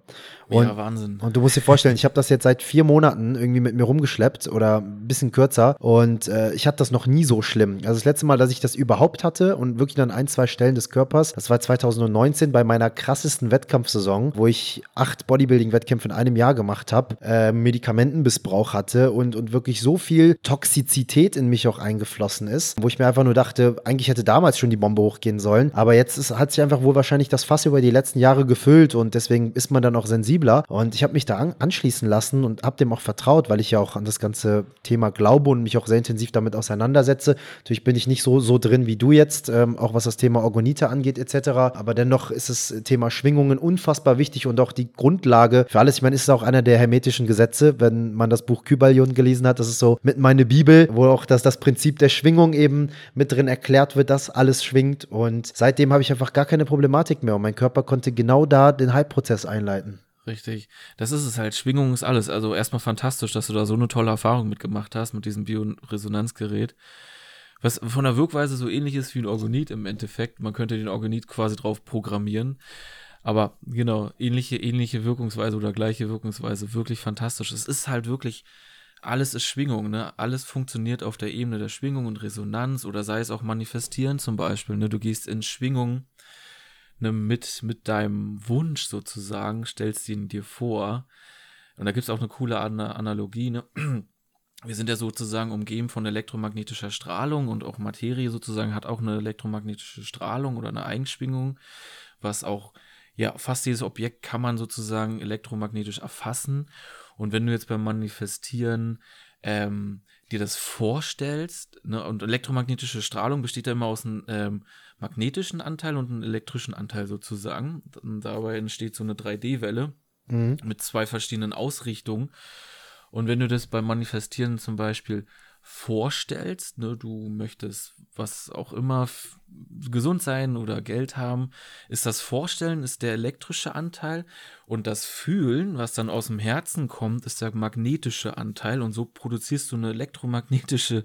Und, ja, Wahnsinn. Und du musst dir vorstellen, ich habe das jetzt seit vier Monaten irgendwie mit mir rumgeschleppt oder ein bisschen kürzer und äh, ich hatte das noch nie so schlimm. Also das letzte Mal, dass ich das überhaupt hatte und wirklich an ein, zwei Stellen des Körpers, das war 2019 bei meiner krassesten Wettkampfsaison, wo ich acht Bodybuilding-Wettkämpfe in einem Jahr gemacht habe, äh, Medikamentenmissbrauch hatte und, und wirklich so viel Toxizität in mich auch eingeflossen ist, wo ich mir einfach nur dachte, eigentlich hätte damals schon die Bombe hochgehen sollen, aber jetzt ist, hat sich einfach wohl wahrscheinlich das Fass über die letzten Jahre gefüllt und deswegen ist man dann auch sensibel sensibler. Und ich habe mich da an, anschließen lassen und habe dem auch vertraut, weil ich ja auch an das ganze Thema glaube und mich auch sehr intensiv damit auseinandersetze. Natürlich bin ich nicht so, so drin wie du jetzt, ähm, auch was das Thema Orgonite angeht etc. Aber dennoch ist das Thema Schwingungen unfassbar wichtig und auch die Grundlage für alles. Ich meine, ist es auch einer der hermetischen Gesetze, wenn man das Buch Kybalion gelesen hat. Das ist so mit meine Bibel, wo auch das, das Prinzip der Schwingung eben mit drin erklärt wird, dass alles schwingt. Und seitdem habe ich einfach gar keine Problematik mehr und mein Körper konnte genau da den Heilprozess einleiten. Richtig. Das ist es halt. Schwingung ist alles. Also erstmal fantastisch, dass du da so eine tolle Erfahrung mitgemacht hast mit diesem Bioresonanzgerät. Was von der Wirkweise so ähnlich ist wie ein Organit im Endeffekt. Man könnte den Organit quasi drauf programmieren. Aber genau, ähnliche, ähnliche Wirkungsweise oder gleiche Wirkungsweise. Wirklich fantastisch. Es ist halt wirklich, alles ist Schwingung, ne? Alles funktioniert auf der Ebene der Schwingung und Resonanz oder sei es auch manifestieren zum Beispiel, ne? Du gehst in Schwingung ne, mit, mit deinem Wunsch sozusagen, stellst ihn dir vor. Und da gibt es auch eine coole An Analogie. Ne? Wir sind ja sozusagen umgeben von elektromagnetischer Strahlung und auch Materie sozusagen hat auch eine elektromagnetische Strahlung oder eine Eigenschwingung, was auch, ja, fast jedes Objekt kann man sozusagen elektromagnetisch erfassen. Und wenn du jetzt beim Manifestieren ähm, dir das vorstellst, ne, und elektromagnetische Strahlung besteht ja immer aus einem ähm, magnetischen Anteil und einem elektrischen Anteil sozusagen. Und dabei entsteht so eine 3D-Welle mhm. mit zwei verschiedenen Ausrichtungen. Und wenn du das beim Manifestieren zum Beispiel vorstellst, ne, du möchtest was auch immer gesund sein oder Geld haben, ist das Vorstellen ist der elektrische Anteil und das Fühlen, was dann aus dem Herzen kommt, ist der magnetische Anteil und so produzierst du eine elektromagnetische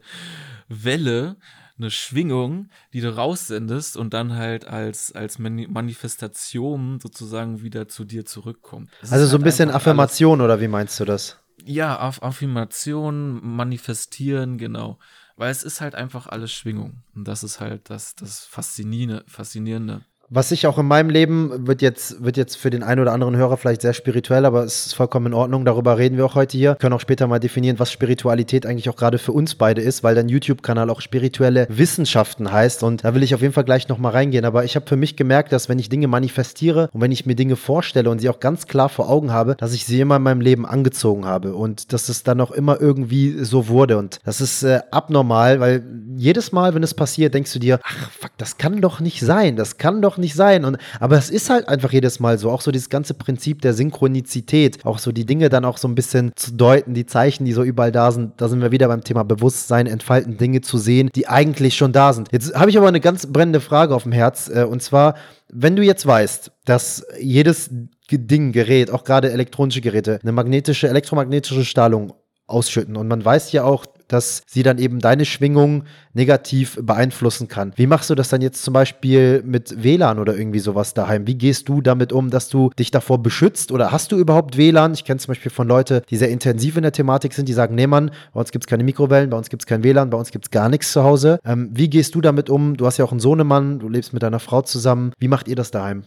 Welle, eine Schwingung, die du raussendest und dann halt als, als Manifestation sozusagen wieder zu dir zurückkommt. Das also so halt ein bisschen Affirmation oder wie meinst du das? Ja, Aff Affirmation, manifestieren, genau. Weil es ist halt einfach alles Schwingung. Und das ist halt das, das Faszinierende. Faszinierende was ich auch in meinem Leben wird jetzt, wird jetzt für den einen oder anderen Hörer vielleicht sehr spirituell, aber es ist vollkommen in Ordnung. Darüber reden wir auch heute hier. Wir können auch später mal definieren, was Spiritualität eigentlich auch gerade für uns beide ist, weil dein YouTube-Kanal auch spirituelle Wissenschaften heißt. Und da will ich auf jeden Fall gleich nochmal reingehen. Aber ich habe für mich gemerkt, dass wenn ich Dinge manifestiere und wenn ich mir Dinge vorstelle und sie auch ganz klar vor Augen habe, dass ich sie immer in meinem Leben angezogen habe und dass es dann auch immer irgendwie so wurde. Und das ist äh, abnormal, weil jedes Mal, wenn es passiert, denkst du dir, ach fuck, das kann doch nicht sein. Das kann doch nicht sein. Und, aber es ist halt einfach jedes Mal so. Auch so dieses ganze Prinzip der Synchronizität. Auch so die Dinge dann auch so ein bisschen zu deuten, die Zeichen, die so überall da sind. Da sind wir wieder beim Thema Bewusstsein, entfalten, Dinge zu sehen, die eigentlich schon da sind. Jetzt habe ich aber eine ganz brennende Frage auf dem Herz. Äh, und zwar, wenn du jetzt weißt, dass jedes Ding, Gerät, auch gerade elektronische Geräte, eine magnetische, elektromagnetische Strahlung ausschütten. Und man weiß ja auch, dass sie dann eben deine Schwingung negativ beeinflussen kann. Wie machst du das dann jetzt zum Beispiel mit WLAN oder irgendwie sowas daheim? Wie gehst du damit um, dass du dich davor beschützt? Oder hast du überhaupt WLAN? Ich kenne zum Beispiel von Leuten, die sehr intensiv in der Thematik sind, die sagen, nee Mann, bei uns gibt es keine Mikrowellen, bei uns gibt es kein WLAN, bei uns gibt es gar nichts zu Hause. Ähm, wie gehst du damit um? Du hast ja auch einen Sohnemann, du lebst mit deiner Frau zusammen. Wie macht ihr das daheim?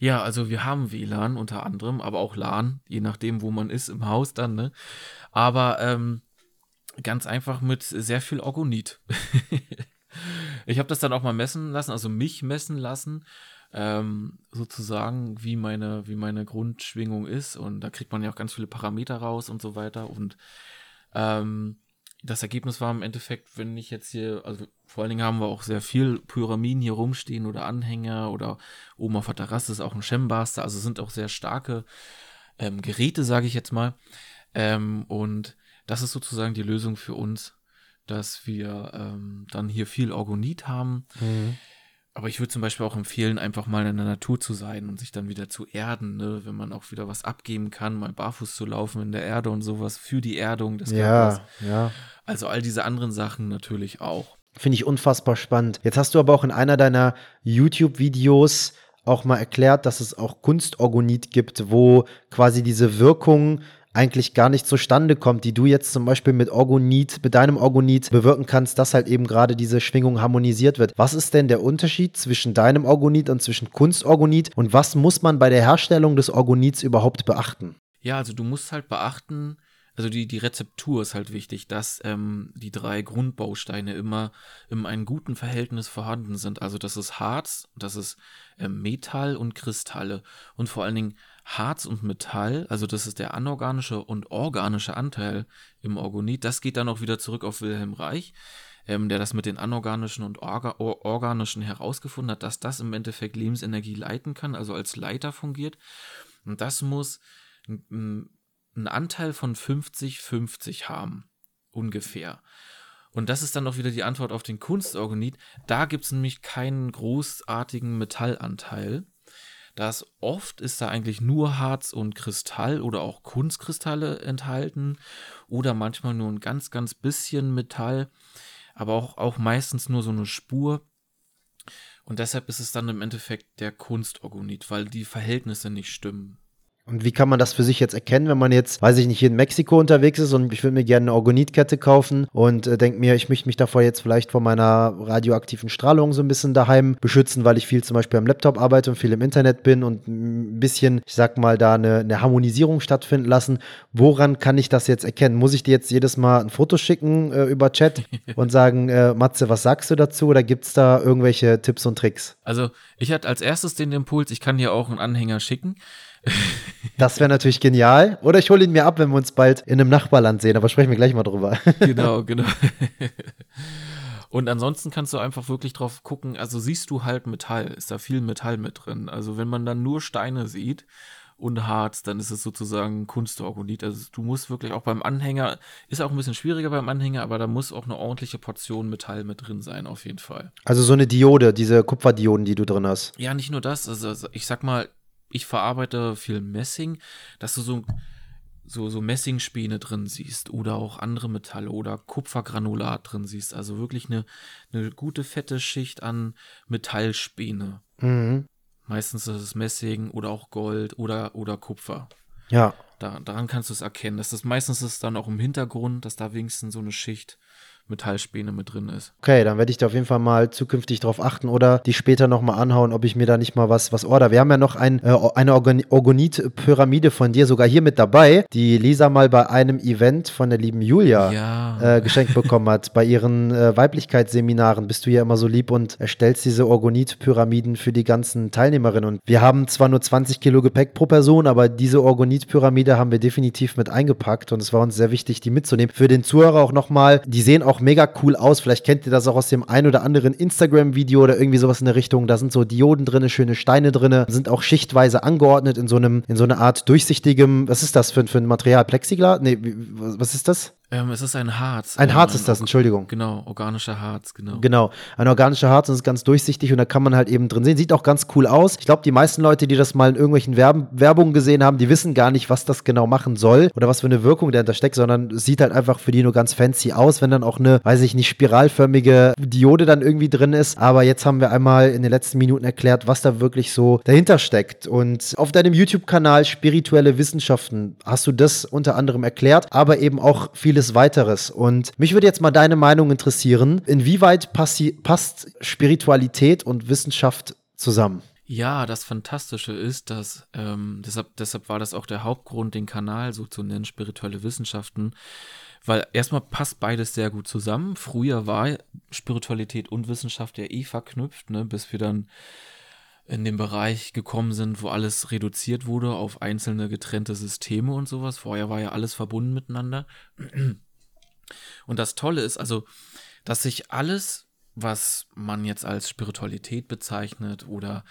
Ja, also wir haben WLAN unter anderem, aber auch LAN, je nachdem, wo man ist im Haus dann, ne? Aber ähm, Ganz einfach mit sehr viel Orgonit. ich habe das dann auch mal messen lassen, also mich messen lassen, ähm, sozusagen, wie meine, wie meine Grundschwingung ist. Und da kriegt man ja auch ganz viele Parameter raus und so weiter. Und ähm, das Ergebnis war im Endeffekt, wenn ich jetzt hier, also vor allen Dingen haben wir auch sehr viel Pyramiden hier rumstehen oder Anhänger oder oben auf der Terrasse ist auch ein Shembaster, also sind auch sehr starke ähm, Geräte, sage ich jetzt mal. Ähm, und das ist sozusagen die Lösung für uns, dass wir ähm, dann hier viel Orgonit haben. Mhm. Aber ich würde zum Beispiel auch empfehlen, einfach mal in der Natur zu sein und sich dann wieder zu erden, ne? wenn man auch wieder was abgeben kann, mal barfuß zu laufen in der Erde und sowas für die Erdung des Körpers. Ja, ja. Also all diese anderen Sachen natürlich auch. Finde ich unfassbar spannend. Jetzt hast du aber auch in einer deiner YouTube-Videos auch mal erklärt, dass es auch Kunstorgonit gibt, wo quasi diese Wirkung eigentlich gar nicht zustande kommt, die du jetzt zum Beispiel mit Orgonit, mit deinem Orgonit bewirken kannst, dass halt eben gerade diese Schwingung harmonisiert wird. Was ist denn der Unterschied zwischen deinem Orgonit und zwischen Kunstorgonit und was muss man bei der Herstellung des Orgonits überhaupt beachten? Ja, also du musst halt beachten, also die, die Rezeptur ist halt wichtig, dass ähm, die drei Grundbausteine immer in einem guten Verhältnis vorhanden sind. Also das ist Harz, das ist ähm, Metall und Kristalle. Und vor allen Dingen Harz und Metall, also das ist der anorganische und organische Anteil im Orgonit, das geht dann auch wieder zurück auf Wilhelm Reich, ähm, der das mit den anorganischen und orga organischen herausgefunden hat, dass das im Endeffekt Lebensenergie leiten kann, also als Leiter fungiert. Und das muss einen Anteil von 50-50 haben, ungefähr. Und das ist dann auch wieder die Antwort auf den Kunstorgonit. Da gibt es nämlich keinen großartigen Metallanteil dass oft ist da eigentlich nur Harz und Kristall oder auch Kunstkristalle enthalten oder manchmal nur ein ganz, ganz bisschen Metall, aber auch, auch meistens nur so eine Spur. Und deshalb ist es dann im Endeffekt der Kunstorgonit, weil die Verhältnisse nicht stimmen. Und wie kann man das für sich jetzt erkennen, wenn man jetzt, weiß ich nicht, hier in Mexiko unterwegs ist und ich will mir gerne eine Organitkette kaufen und äh, denke mir, ich möchte mich davor jetzt vielleicht vor meiner radioaktiven Strahlung so ein bisschen daheim beschützen, weil ich viel zum Beispiel am Laptop arbeite und viel im Internet bin und ein bisschen, ich sag mal, da eine, eine Harmonisierung stattfinden lassen. Woran kann ich das jetzt erkennen? Muss ich dir jetzt jedes Mal ein Foto schicken äh, über Chat und sagen, äh, Matze, was sagst du dazu? Oder gibt es da irgendwelche Tipps und Tricks? Also ich hatte als erstes den Impuls, ich kann dir auch einen Anhänger schicken. Das wäre natürlich genial. Oder ich hole ihn mir ab, wenn wir uns bald in einem Nachbarland sehen, aber sprechen wir gleich mal drüber. Genau, genau. Und ansonsten kannst du einfach wirklich drauf gucken, also siehst du halt Metall, ist da viel Metall mit drin. Also wenn man dann nur Steine sieht und Harz, dann ist es sozusagen Kunstorgonit. Also du musst wirklich auch beim Anhänger, ist auch ein bisschen schwieriger beim Anhänger, aber da muss auch eine ordentliche Portion Metall mit drin sein, auf jeden Fall. Also so eine Diode, diese Kupferdioden, die du drin hast. Ja, nicht nur das, also, also ich sag mal, ich verarbeite viel Messing, dass du so so, so Messingspäne drin siehst oder auch andere Metalle oder Kupfergranulat drin siehst. Also wirklich eine, eine gute fette Schicht an Metallspäne. Mhm. Meistens ist es Messing oder auch Gold oder, oder Kupfer. Ja. Da, daran kannst du es erkennen. Das ist meistens ist dann auch im Hintergrund, dass da wenigstens so eine Schicht Metallspäne mit drin ist. Okay, dann werde ich da auf jeden Fall mal zukünftig drauf achten oder die später nochmal anhauen, ob ich mir da nicht mal was, was order. Wir haben ja noch ein, äh, eine Orgonit-Pyramide von dir sogar hier mit dabei, die Lisa mal bei einem Event von der lieben Julia ja. äh, geschenkt bekommen hat. Bei ihren äh, Weiblichkeitsseminaren bist du ja immer so lieb und erstellst diese Orgonit-Pyramiden für die ganzen Teilnehmerinnen. Und wir haben zwar nur 20 Kilo Gepäck pro Person, aber diese Orgonit-Pyramide haben wir definitiv mit eingepackt und es war uns sehr wichtig, die mitzunehmen. Für den Zuhörer auch nochmal, die sehen auch auch mega cool aus. Vielleicht kennt ihr das auch aus dem ein oder anderen Instagram-Video oder irgendwie sowas in der Richtung. Da sind so Dioden drin, schöne Steine drin, sind auch schichtweise angeordnet in so einem, in so einer Art durchsichtigem, was ist das für, für ein Material? Plexiglas? Nee, was ist das? Ähm, es ist ein Harz. Ein Harz ist das, Entschuldigung. Genau, organischer Harz, genau. Genau, ein organischer Harz und ist ganz durchsichtig und da kann man halt eben drin sehen. Sieht auch ganz cool aus. Ich glaube, die meisten Leute, die das mal in irgendwelchen Werb Werbungen gesehen haben, die wissen gar nicht, was das genau machen soll oder was für eine Wirkung dahinter steckt, sondern es sieht halt einfach für die nur ganz fancy aus, wenn dann auch eine, weiß ich nicht, spiralförmige Diode dann irgendwie drin ist. Aber jetzt haben wir einmal in den letzten Minuten erklärt, was da wirklich so dahinter steckt. Und auf deinem YouTube-Kanal Spirituelle Wissenschaften hast du das unter anderem erklärt, aber eben auch vieles weiteres. Und mich würde jetzt mal deine Meinung interessieren. Inwieweit passt Spiritualität und Wissenschaft zusammen? Ja, das Fantastische ist, dass ähm, deshalb, deshalb war das auch der Hauptgrund, den Kanal so zu nennen, spirituelle Wissenschaften, weil erstmal passt beides sehr gut zusammen. Früher war Spiritualität und Wissenschaft ja eh verknüpft, ne, bis wir dann in den Bereich gekommen sind, wo alles reduziert wurde auf einzelne getrennte Systeme und sowas. Vorher war ja alles verbunden miteinander. Und das Tolle ist also, dass sich alles, was man jetzt als Spiritualität bezeichnet oder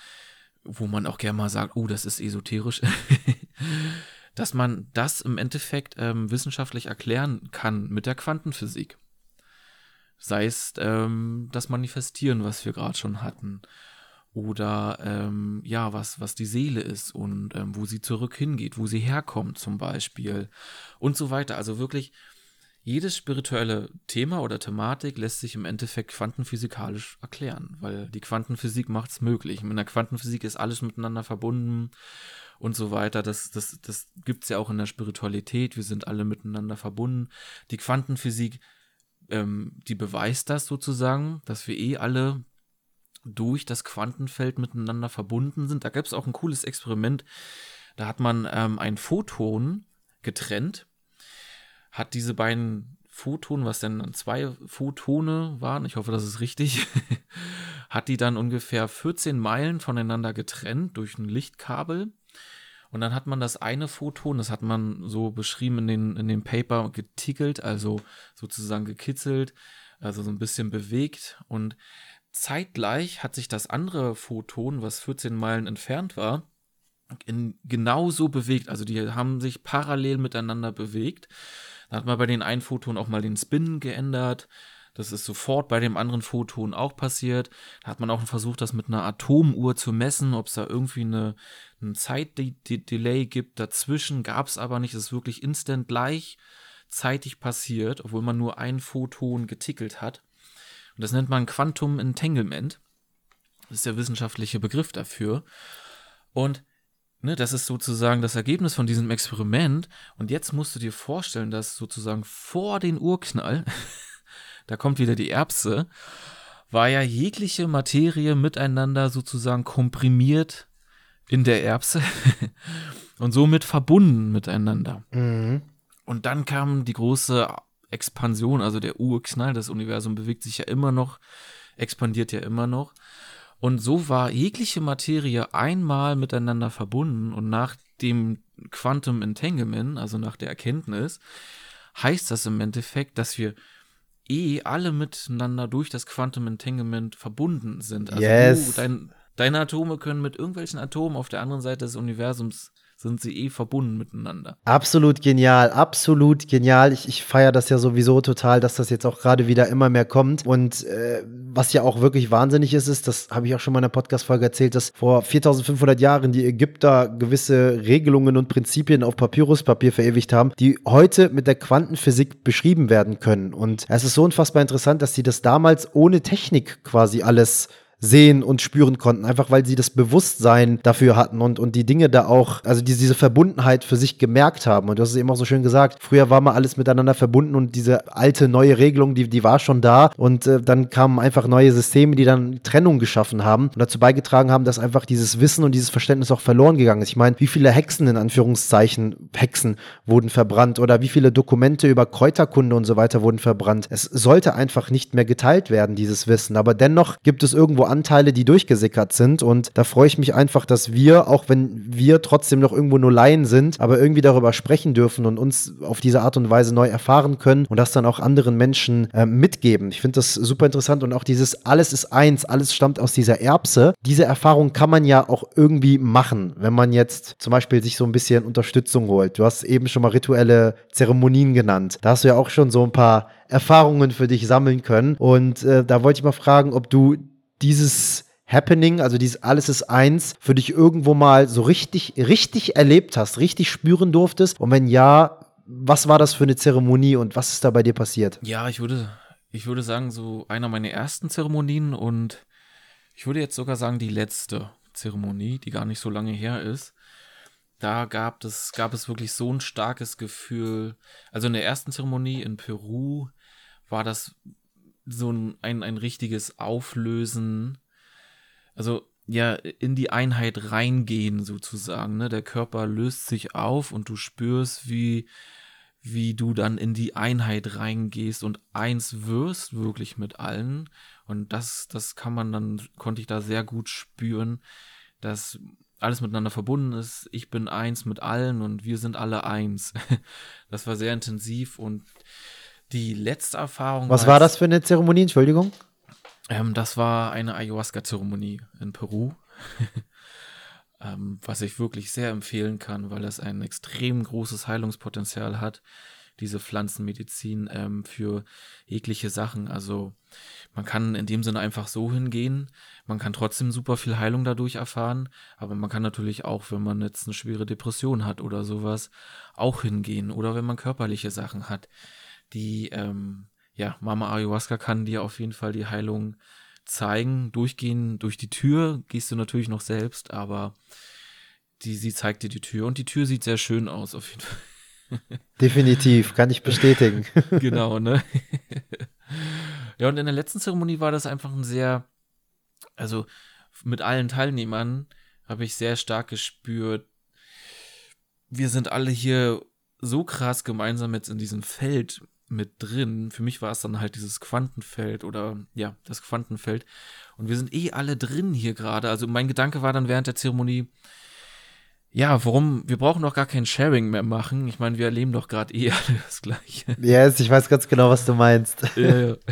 wo man auch gerne mal sagt, oh, das ist esoterisch, dass man das im Endeffekt ähm, wissenschaftlich erklären kann mit der Quantenphysik. Sei es ähm, das Manifestieren, was wir gerade schon hatten, oder ähm, ja, was, was die Seele ist und ähm, wo sie zurück hingeht, wo sie herkommt zum Beispiel und so weiter. Also wirklich jedes spirituelle Thema oder Thematik lässt sich im Endeffekt quantenphysikalisch erklären, weil die Quantenphysik macht es möglich. Mit der Quantenphysik ist alles miteinander verbunden und so weiter. Das, das, das gibt es ja auch in der Spiritualität. Wir sind alle miteinander verbunden. Die Quantenphysik, ähm, die beweist das sozusagen, dass wir eh alle durch das Quantenfeld miteinander verbunden sind. Da gab es auch ein cooles Experiment. Da hat man ähm, ein Photon getrennt hat diese beiden Photonen, was denn zwei Photone waren, ich hoffe, das ist richtig, hat die dann ungefähr 14 Meilen voneinander getrennt durch ein Lichtkabel. Und dann hat man das eine Photon, das hat man so beschrieben in, den, in dem Paper, getickelt, also sozusagen gekitzelt, also so ein bisschen bewegt. Und zeitgleich hat sich das andere Photon, was 14 Meilen entfernt war, in, genauso bewegt. Also die haben sich parallel miteinander bewegt. Da hat man bei den einen Photon auch mal den Spin geändert. Das ist sofort bei dem anderen Photon auch passiert. Da hat man auch versucht, das mit einer Atomuhr zu messen, ob es da irgendwie eine, ein Zeitdelay gibt. Dazwischen gab es aber nicht. Es ist wirklich instant gleichzeitig passiert, obwohl man nur ein Photon getickelt hat. Und das nennt man Quantum Entanglement. Das ist der wissenschaftliche Begriff dafür. Und Ne, das ist sozusagen das Ergebnis von diesem Experiment. Und jetzt musst du dir vorstellen, dass sozusagen vor den Urknall, da kommt wieder die Erbse, war ja jegliche Materie miteinander sozusagen komprimiert in der Erbse und somit verbunden miteinander. Mhm. Und dann kam die große Expansion, also der Urknall. Das Universum bewegt sich ja immer noch, expandiert ja immer noch. Und so war jegliche Materie einmal miteinander verbunden und nach dem Quantum Entanglement, also nach der Erkenntnis, heißt das im Endeffekt, dass wir eh alle miteinander durch das Quantum Entanglement verbunden sind. Also yes. du, dein, deine Atome können mit irgendwelchen Atomen auf der anderen Seite des Universums sind sie eh verbunden miteinander. Absolut genial, absolut genial. Ich, ich feiere das ja sowieso total, dass das jetzt auch gerade wieder immer mehr kommt. Und äh, was ja auch wirklich wahnsinnig ist, ist, das habe ich auch schon mal in einer Podcast-Folge erzählt, dass vor 4500 Jahren die Ägypter gewisse Regelungen und Prinzipien auf Papyruspapier verewigt haben, die heute mit der Quantenphysik beschrieben werden können. Und es ist so unfassbar interessant, dass sie das damals ohne Technik quasi alles sehen und spüren konnten, einfach weil sie das Bewusstsein dafür hatten und, und die Dinge da auch, also diese, diese Verbundenheit für sich gemerkt haben. Und du hast es eben auch so schön gesagt, früher war mal alles miteinander verbunden und diese alte, neue Regelung, die, die war schon da und äh, dann kamen einfach neue Systeme, die dann Trennung geschaffen haben und dazu beigetragen haben, dass einfach dieses Wissen und dieses Verständnis auch verloren gegangen ist. Ich meine, wie viele Hexen in Anführungszeichen, Hexen wurden verbrannt oder wie viele Dokumente über Kräuterkunde und so weiter wurden verbrannt. Es sollte einfach nicht mehr geteilt werden, dieses Wissen, aber dennoch gibt es irgendwo Anteile, die durchgesickert sind. Und da freue ich mich einfach, dass wir, auch wenn wir trotzdem noch irgendwo nur Laien sind, aber irgendwie darüber sprechen dürfen und uns auf diese Art und Weise neu erfahren können und das dann auch anderen Menschen äh, mitgeben. Ich finde das super interessant und auch dieses Alles ist eins, alles stammt aus dieser Erbse. Diese Erfahrung kann man ja auch irgendwie machen, wenn man jetzt zum Beispiel sich so ein bisschen Unterstützung holt. Du hast eben schon mal rituelle Zeremonien genannt. Da hast du ja auch schon so ein paar Erfahrungen für dich sammeln können. Und äh, da wollte ich mal fragen, ob du dieses Happening, also dieses Alles ist eins, für dich irgendwo mal so richtig, richtig erlebt hast, richtig spüren durftest? Und wenn ja, was war das für eine Zeremonie und was ist da bei dir passiert? Ja, ich würde, ich würde sagen, so einer meiner ersten Zeremonien und ich würde jetzt sogar sagen, die letzte Zeremonie, die gar nicht so lange her ist. Da gab es, gab es wirklich so ein starkes Gefühl. Also in der ersten Zeremonie in Peru war das so ein, ein, ein richtiges Auflösen, also ja, in die Einheit reingehen sozusagen. Ne? Der Körper löst sich auf und du spürst, wie, wie du dann in die Einheit reingehst und eins wirst wirklich mit allen. Und das, das kann man dann, konnte ich da sehr gut spüren, dass alles miteinander verbunden ist. Ich bin eins mit allen und wir sind alle eins. Das war sehr intensiv und die letzte Erfahrung. Was war das für eine Zeremonie? Entschuldigung. Ähm, das war eine Ayahuasca-Zeremonie in Peru. ähm, was ich wirklich sehr empfehlen kann, weil es ein extrem großes Heilungspotenzial hat, diese Pflanzenmedizin ähm, für jegliche Sachen. Also man kann in dem Sinne einfach so hingehen, man kann trotzdem super viel Heilung dadurch erfahren, aber man kann natürlich auch, wenn man jetzt eine schwere Depression hat oder sowas, auch hingehen oder wenn man körperliche Sachen hat die, ähm, ja, Mama Ayahuasca kann dir auf jeden Fall die Heilung zeigen. Durchgehen durch die Tür gehst du natürlich noch selbst, aber die, sie zeigt dir die Tür und die Tür sieht sehr schön aus, auf jeden Fall. Definitiv, kann ich bestätigen. genau, ne? ja, und in der letzten Zeremonie war das einfach ein sehr, also mit allen Teilnehmern habe ich sehr stark gespürt, wir sind alle hier so krass gemeinsam jetzt in diesem Feld mit drin. Für mich war es dann halt dieses Quantenfeld oder ja, das Quantenfeld. Und wir sind eh alle drin hier gerade. Also mein Gedanke war dann während der Zeremonie, ja, warum, wir brauchen doch gar kein Sharing mehr machen. Ich meine, wir erleben doch gerade eh alle das Gleiche. Yes, ich weiß ganz genau, was du meinst. Ja, ja.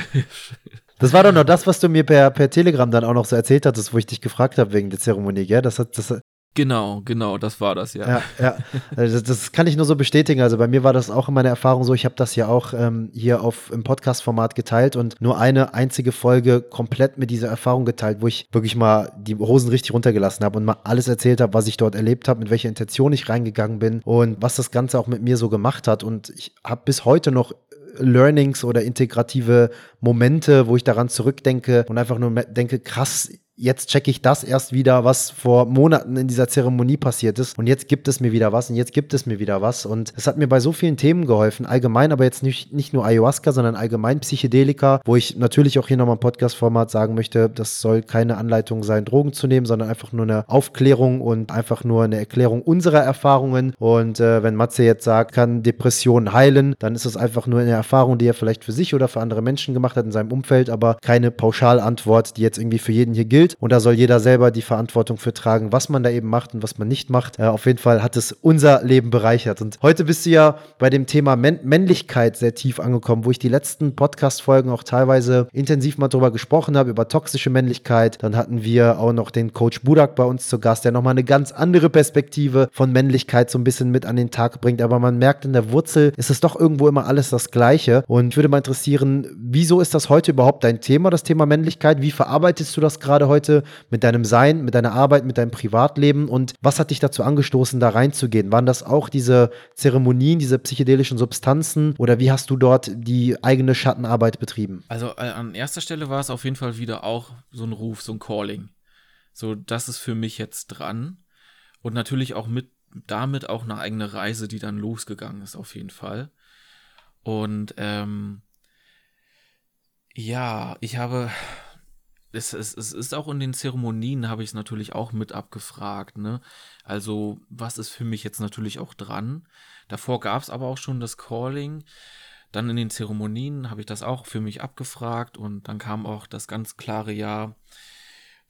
Das war doch noch das, was du mir per, per Telegram dann auch noch so erzählt hattest, wo ich dich gefragt habe wegen der Zeremonie, gell? Das hat, das, Genau, genau, das war das, ja. Ja, ja. Also das, kann ich nur so bestätigen. Also bei mir war das auch in meiner Erfahrung so. Ich habe das ja auch ähm, hier auf im Podcast-Format geteilt und nur eine einzige Folge komplett mit dieser Erfahrung geteilt, wo ich wirklich mal die Hosen richtig runtergelassen habe und mal alles erzählt habe, was ich dort erlebt habe, mit welcher Intention ich reingegangen bin und was das Ganze auch mit mir so gemacht hat. Und ich habe bis heute noch Learnings oder integrative Momente, wo ich daran zurückdenke und einfach nur denke, krass, jetzt checke ich das erst wieder, was vor Monaten in dieser Zeremonie passiert ist. Und jetzt gibt es mir wieder was und jetzt gibt es mir wieder was. Und es hat mir bei so vielen Themen geholfen, allgemein, aber jetzt nicht, nicht nur Ayahuasca, sondern allgemein Psychedelika, wo ich natürlich auch hier nochmal im Podcast-Format sagen möchte, das soll keine Anleitung sein, Drogen zu nehmen, sondern einfach nur eine Aufklärung und einfach nur eine Erklärung unserer Erfahrungen. Und äh, wenn Matze jetzt sagt, kann Depressionen heilen, dann ist das einfach nur eine Erfahrung, die er vielleicht für sich oder für andere Menschen gemacht hat in seinem Umfeld, aber keine Pauschalantwort, die jetzt irgendwie für jeden hier gilt und da soll jeder selber die Verantwortung für tragen, was man da eben macht und was man nicht macht. Äh, auf jeden Fall hat es unser Leben bereichert. Und heute bist du ja bei dem Thema Män Männlichkeit sehr tief angekommen, wo ich die letzten Podcast-Folgen auch teilweise intensiv mal drüber gesprochen habe, über toxische Männlichkeit. Dann hatten wir auch noch den Coach Budak bei uns zu Gast, der nochmal eine ganz andere Perspektive von Männlichkeit so ein bisschen mit an den Tag bringt. Aber man merkt, in der Wurzel ist es doch irgendwo immer alles das Gleiche. Und ich würde mal interessieren, wieso ist das heute überhaupt dein Thema, das Thema Männlichkeit? Wie verarbeitest du das gerade heute mit deinem Sein, mit deiner Arbeit, mit deinem Privatleben? Und was hat dich dazu angestoßen, da reinzugehen? Waren das auch diese Zeremonien, diese psychedelischen Substanzen? Oder wie hast du dort die eigene Schattenarbeit betrieben? Also äh, an erster Stelle war es auf jeden Fall wieder auch so ein Ruf, so ein Calling. So, das ist für mich jetzt dran. Und natürlich auch mit damit auch eine eigene Reise, die dann losgegangen ist, auf jeden Fall. Und ähm, ja, ich habe, es, es, es ist auch in den Zeremonien, habe ich es natürlich auch mit abgefragt. Ne? Also, was ist für mich jetzt natürlich auch dran? Davor gab es aber auch schon das Calling. Dann in den Zeremonien habe ich das auch für mich abgefragt und dann kam auch das ganz klare Ja,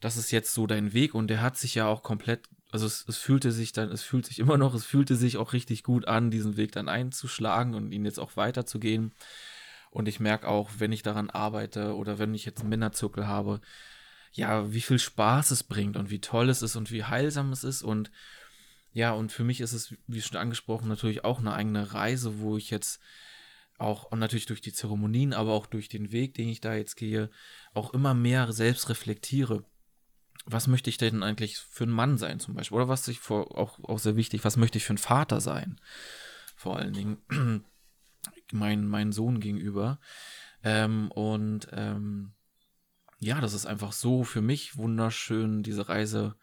das ist jetzt so dein Weg und der hat sich ja auch komplett also es, es, fühlte sich dann, es fühlt sich immer noch, es fühlte sich auch richtig gut an, diesen Weg dann einzuschlagen und ihn jetzt auch weiterzugehen. Und ich merke auch, wenn ich daran arbeite oder wenn ich jetzt einen Männerzirkel habe, ja, wie viel Spaß es bringt und wie toll es ist und wie heilsam es ist. Und ja, und für mich ist es, wie schon angesprochen, natürlich auch eine eigene Reise, wo ich jetzt auch und natürlich durch die Zeremonien, aber auch durch den Weg, den ich da jetzt gehe, auch immer mehr selbst reflektiere was möchte ich denn eigentlich für ein Mann sein zum Beispiel? Oder was ich vor, auch, auch sehr wichtig, was möchte ich für ein Vater sein? Vor allen Dingen mein, mein Sohn gegenüber. Ähm, und ähm, ja, das ist einfach so für mich wunderschön, diese Reise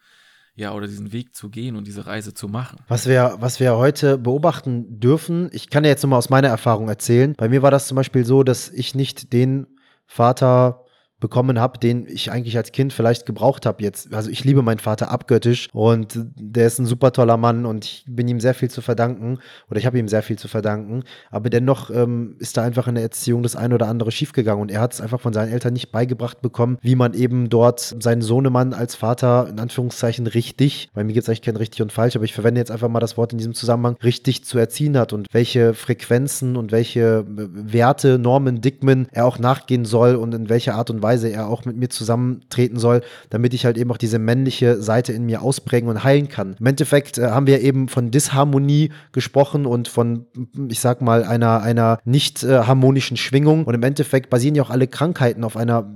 ja, oder diesen Weg zu gehen und diese Reise zu machen. Was wir, was wir heute beobachten dürfen, ich kann ja jetzt nochmal aus meiner Erfahrung erzählen. Bei mir war das zum Beispiel so, dass ich nicht den Vater bekommen habe, den ich eigentlich als Kind vielleicht gebraucht habe jetzt. Also ich liebe meinen Vater abgöttisch und der ist ein super toller Mann und ich bin ihm sehr viel zu verdanken oder ich habe ihm sehr viel zu verdanken. Aber dennoch ähm, ist da einfach in der Erziehung das eine oder andere schiefgegangen und er hat es einfach von seinen Eltern nicht beigebracht bekommen, wie man eben dort seinen Sohnemann als Vater in Anführungszeichen richtig, weil mir gibt es eigentlich kein richtig und falsch, aber ich verwende jetzt einfach mal das Wort in diesem Zusammenhang, richtig zu erziehen hat und welche Frequenzen und welche äh, Werte, Normen, Digmen er auch nachgehen soll und in welcher Art und Weise Weise er auch mit mir zusammentreten soll, damit ich halt eben auch diese männliche Seite in mir ausprägen und heilen kann. Im Endeffekt äh, haben wir eben von Disharmonie gesprochen und von, ich sag mal, einer, einer nicht äh, harmonischen Schwingung. Und im Endeffekt basieren ja auch alle Krankheiten auf einer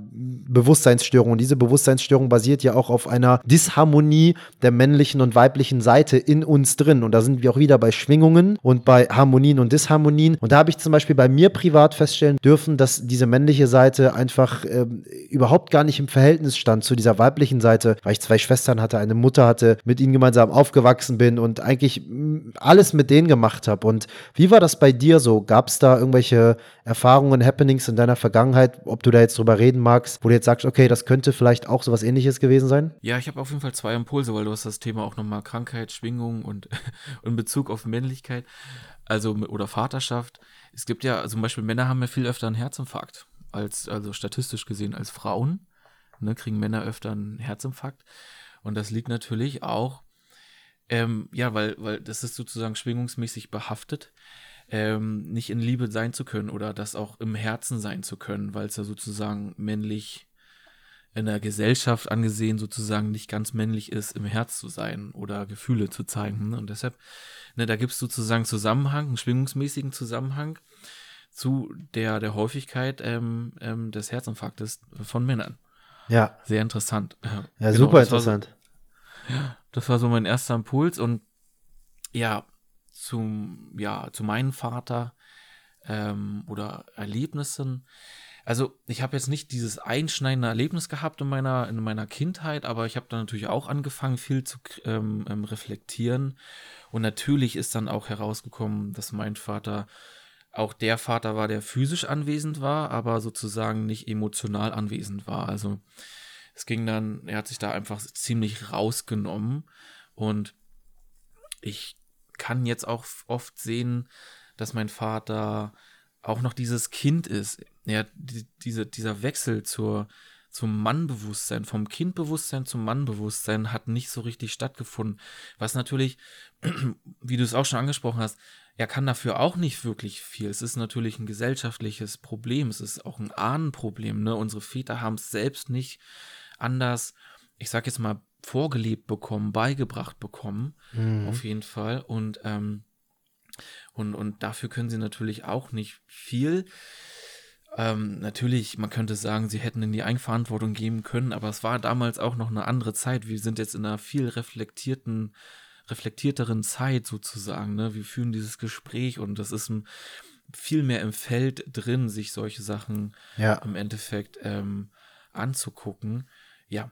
Bewusstseinsstörung. Und diese Bewusstseinsstörung basiert ja auch auf einer Disharmonie der männlichen und weiblichen Seite in uns drin. Und da sind wir auch wieder bei Schwingungen und bei Harmonien und Disharmonien. Und da habe ich zum Beispiel bei mir privat feststellen dürfen, dass diese männliche Seite einfach äh, überhaupt gar nicht im Verhältnis stand zu dieser weiblichen Seite, weil ich zwei Schwestern hatte, eine Mutter hatte, mit ihnen gemeinsam aufgewachsen bin und eigentlich mm, alles mit denen gemacht habe. Und wie war das bei dir so? Gab es da irgendwelche Erfahrungen, Happenings in deiner Vergangenheit, ob du da jetzt drüber reden magst, wo du jetzt sagst, okay, das könnte vielleicht auch so was ähnliches gewesen sein? Ja, ich habe auf jeden Fall zwei Impulse, weil du hast das Thema auch nochmal Krankheit, Schwingung und in Bezug auf Männlichkeit, also oder Vaterschaft. Es gibt ja, zum Beispiel Männer haben ja viel öfter einen Herzinfarkt, als, also statistisch gesehen als Frauen. Ne, kriegen Männer öfter einen Herzinfarkt. Und das liegt natürlich auch, ähm, ja, weil, weil das ist sozusagen schwingungsmäßig behaftet ähm, nicht in Liebe sein zu können oder das auch im Herzen sein zu können, weil es ja sozusagen männlich in der Gesellschaft angesehen sozusagen nicht ganz männlich ist, im Herz zu sein oder Gefühle zu zeigen. Ne? Und deshalb, ne, da gibt es sozusagen Zusammenhang, einen schwingungsmäßigen Zusammenhang zu der, der Häufigkeit ähm, ähm, des Herzinfarktes von Männern. Ja. Sehr interessant. Ja, genau, super interessant. So, ja, das war so mein erster Impuls und ja, zum, ja, zu meinem Vater ähm, oder Erlebnissen. Also ich habe jetzt nicht dieses einschneidende Erlebnis gehabt in meiner, in meiner Kindheit, aber ich habe dann natürlich auch angefangen, viel zu ähm, ähm, reflektieren. Und natürlich ist dann auch herausgekommen, dass mein Vater auch der Vater war, der physisch anwesend war, aber sozusagen nicht emotional anwesend war. Also es ging dann, er hat sich da einfach ziemlich rausgenommen und ich kann jetzt auch oft sehen, dass mein Vater auch noch dieses Kind ist. Ja, die, diese, dieser Wechsel zur, zum Mannbewusstsein, vom Kindbewusstsein zum Mannbewusstsein hat nicht so richtig stattgefunden. Was natürlich, wie du es auch schon angesprochen hast, er kann dafür auch nicht wirklich viel. Es ist natürlich ein gesellschaftliches Problem. Es ist auch ein Ahnenproblem. Ne? Unsere Väter haben es selbst nicht anders, ich sag jetzt mal, vorgelebt bekommen, beigebracht bekommen. Mhm. Auf jeden Fall. Und, ähm, und, und dafür können sie natürlich auch nicht viel. Ähm, natürlich, man könnte sagen, sie hätten in die Eigenverantwortung geben können, aber es war damals auch noch eine andere Zeit. Wir sind jetzt in einer viel reflektierten, reflektierteren Zeit sozusagen. Ne? Wir führen dieses Gespräch und das ist ein, viel mehr im Feld drin, sich solche Sachen ja. im Endeffekt ähm, anzugucken. Ja,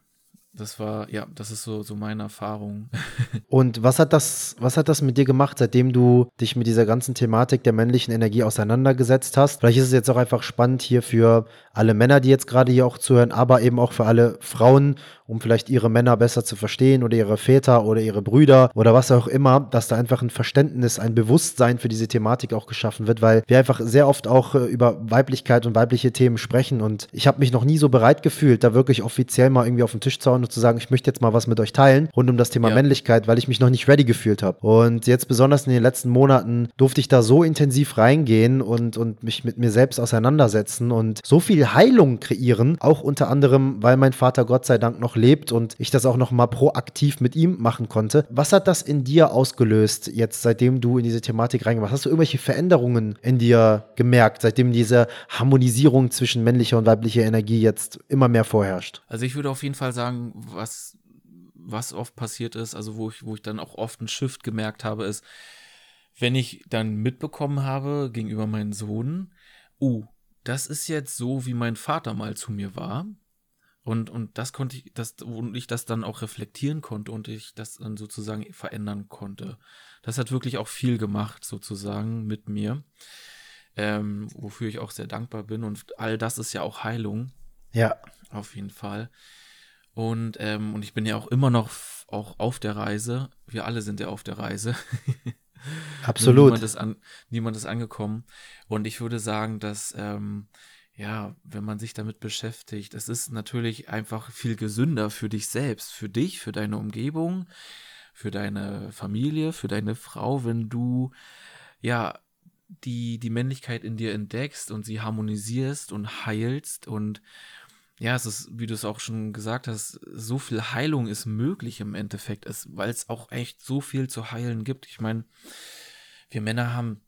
das war, ja, das ist so, so meine Erfahrung. Und was hat das, was hat das mit dir gemacht, seitdem du dich mit dieser ganzen Thematik der männlichen Energie auseinandergesetzt hast? Vielleicht ist es jetzt auch einfach spannend hier für alle Männer, die jetzt gerade hier auch zuhören, aber eben auch für alle Frauen um vielleicht ihre Männer besser zu verstehen oder ihre Väter oder ihre Brüder oder was auch immer, dass da einfach ein Verständnis, ein Bewusstsein für diese Thematik auch geschaffen wird, weil wir einfach sehr oft auch äh, über Weiblichkeit und weibliche Themen sprechen und ich habe mich noch nie so bereit gefühlt, da wirklich offiziell mal irgendwie auf den Tisch zu hauen und zu sagen, ich möchte jetzt mal was mit euch teilen rund um das Thema ja. Männlichkeit, weil ich mich noch nicht ready gefühlt habe. Und jetzt besonders in den letzten Monaten durfte ich da so intensiv reingehen und, und mich mit mir selbst auseinandersetzen und so viel Heilung kreieren, auch unter anderem, weil mein Vater Gott sei Dank noch lebt und ich das auch noch mal proaktiv mit ihm machen konnte. Was hat das in dir ausgelöst, jetzt seitdem du in diese Thematik reingemacht hast? Hast du irgendwelche Veränderungen in dir gemerkt, seitdem diese Harmonisierung zwischen männlicher und weiblicher Energie jetzt immer mehr vorherrscht? Also ich würde auf jeden Fall sagen, was, was oft passiert ist, also wo ich, wo ich dann auch oft einen Shift gemerkt habe, ist, wenn ich dann mitbekommen habe gegenüber meinem Sohn, uh, das ist jetzt so, wie mein Vater mal zu mir war. Und, und das konnte ich, das, und ich das dann auch reflektieren konnte und ich das dann sozusagen verändern konnte. Das hat wirklich auch viel gemacht, sozusagen, mit mir. Ähm, wofür ich auch sehr dankbar bin. Und all das ist ja auch Heilung. Ja. Auf jeden Fall. Und, ähm, und ich bin ja auch immer noch auch auf der Reise. Wir alle sind ja auf der Reise. Absolut. niemand, ist an, niemand ist angekommen. Und ich würde sagen, dass ähm, ja, wenn man sich damit beschäftigt, es ist natürlich einfach viel gesünder für dich selbst, für dich, für deine Umgebung, für deine Familie, für deine Frau, wenn du ja die, die Männlichkeit in dir entdeckst und sie harmonisierst und heilst und ja, es ist, wie du es auch schon gesagt hast, so viel Heilung ist möglich im Endeffekt, weil es auch echt so viel zu heilen gibt. Ich meine, wir Männer haben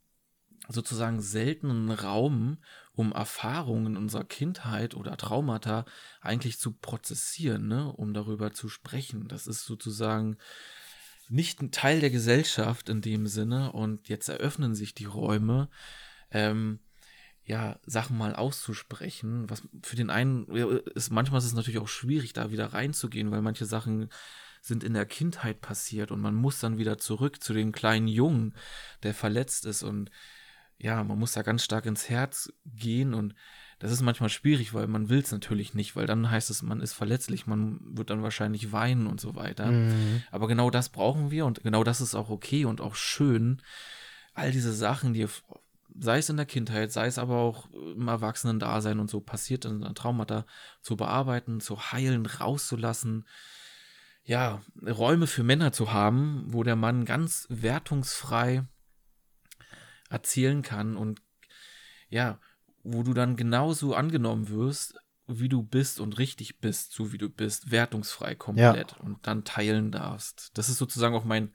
sozusagen seltenen Raum, um Erfahrungen unserer Kindheit oder Traumata eigentlich zu prozessieren, ne? um darüber zu sprechen. Das ist sozusagen nicht ein Teil der Gesellschaft in dem Sinne und jetzt eröffnen sich die Räume, ähm, ja, Sachen mal auszusprechen. Was für den einen ist, manchmal ist es natürlich auch schwierig, da wieder reinzugehen, weil manche Sachen sind in der Kindheit passiert und man muss dann wieder zurück zu dem kleinen Jungen, der verletzt ist und ja, man muss da ganz stark ins Herz gehen und das ist manchmal schwierig, weil man will es natürlich nicht, weil dann heißt es, man ist verletzlich, man wird dann wahrscheinlich weinen und so weiter. Mhm. Aber genau das brauchen wir und genau das ist auch okay und auch schön. All diese Sachen, die sei es in der Kindheit, sei es aber auch im Erwachsenen-Dasein und so passiert in Traumata zu bearbeiten, zu heilen, rauszulassen. Ja, Räume für Männer zu haben, wo der Mann ganz wertungsfrei erzählen kann und ja, wo du dann genauso angenommen wirst, wie du bist und richtig bist, so wie du bist, wertungsfrei komplett ja. und dann teilen darfst. Das ist sozusagen auch mein,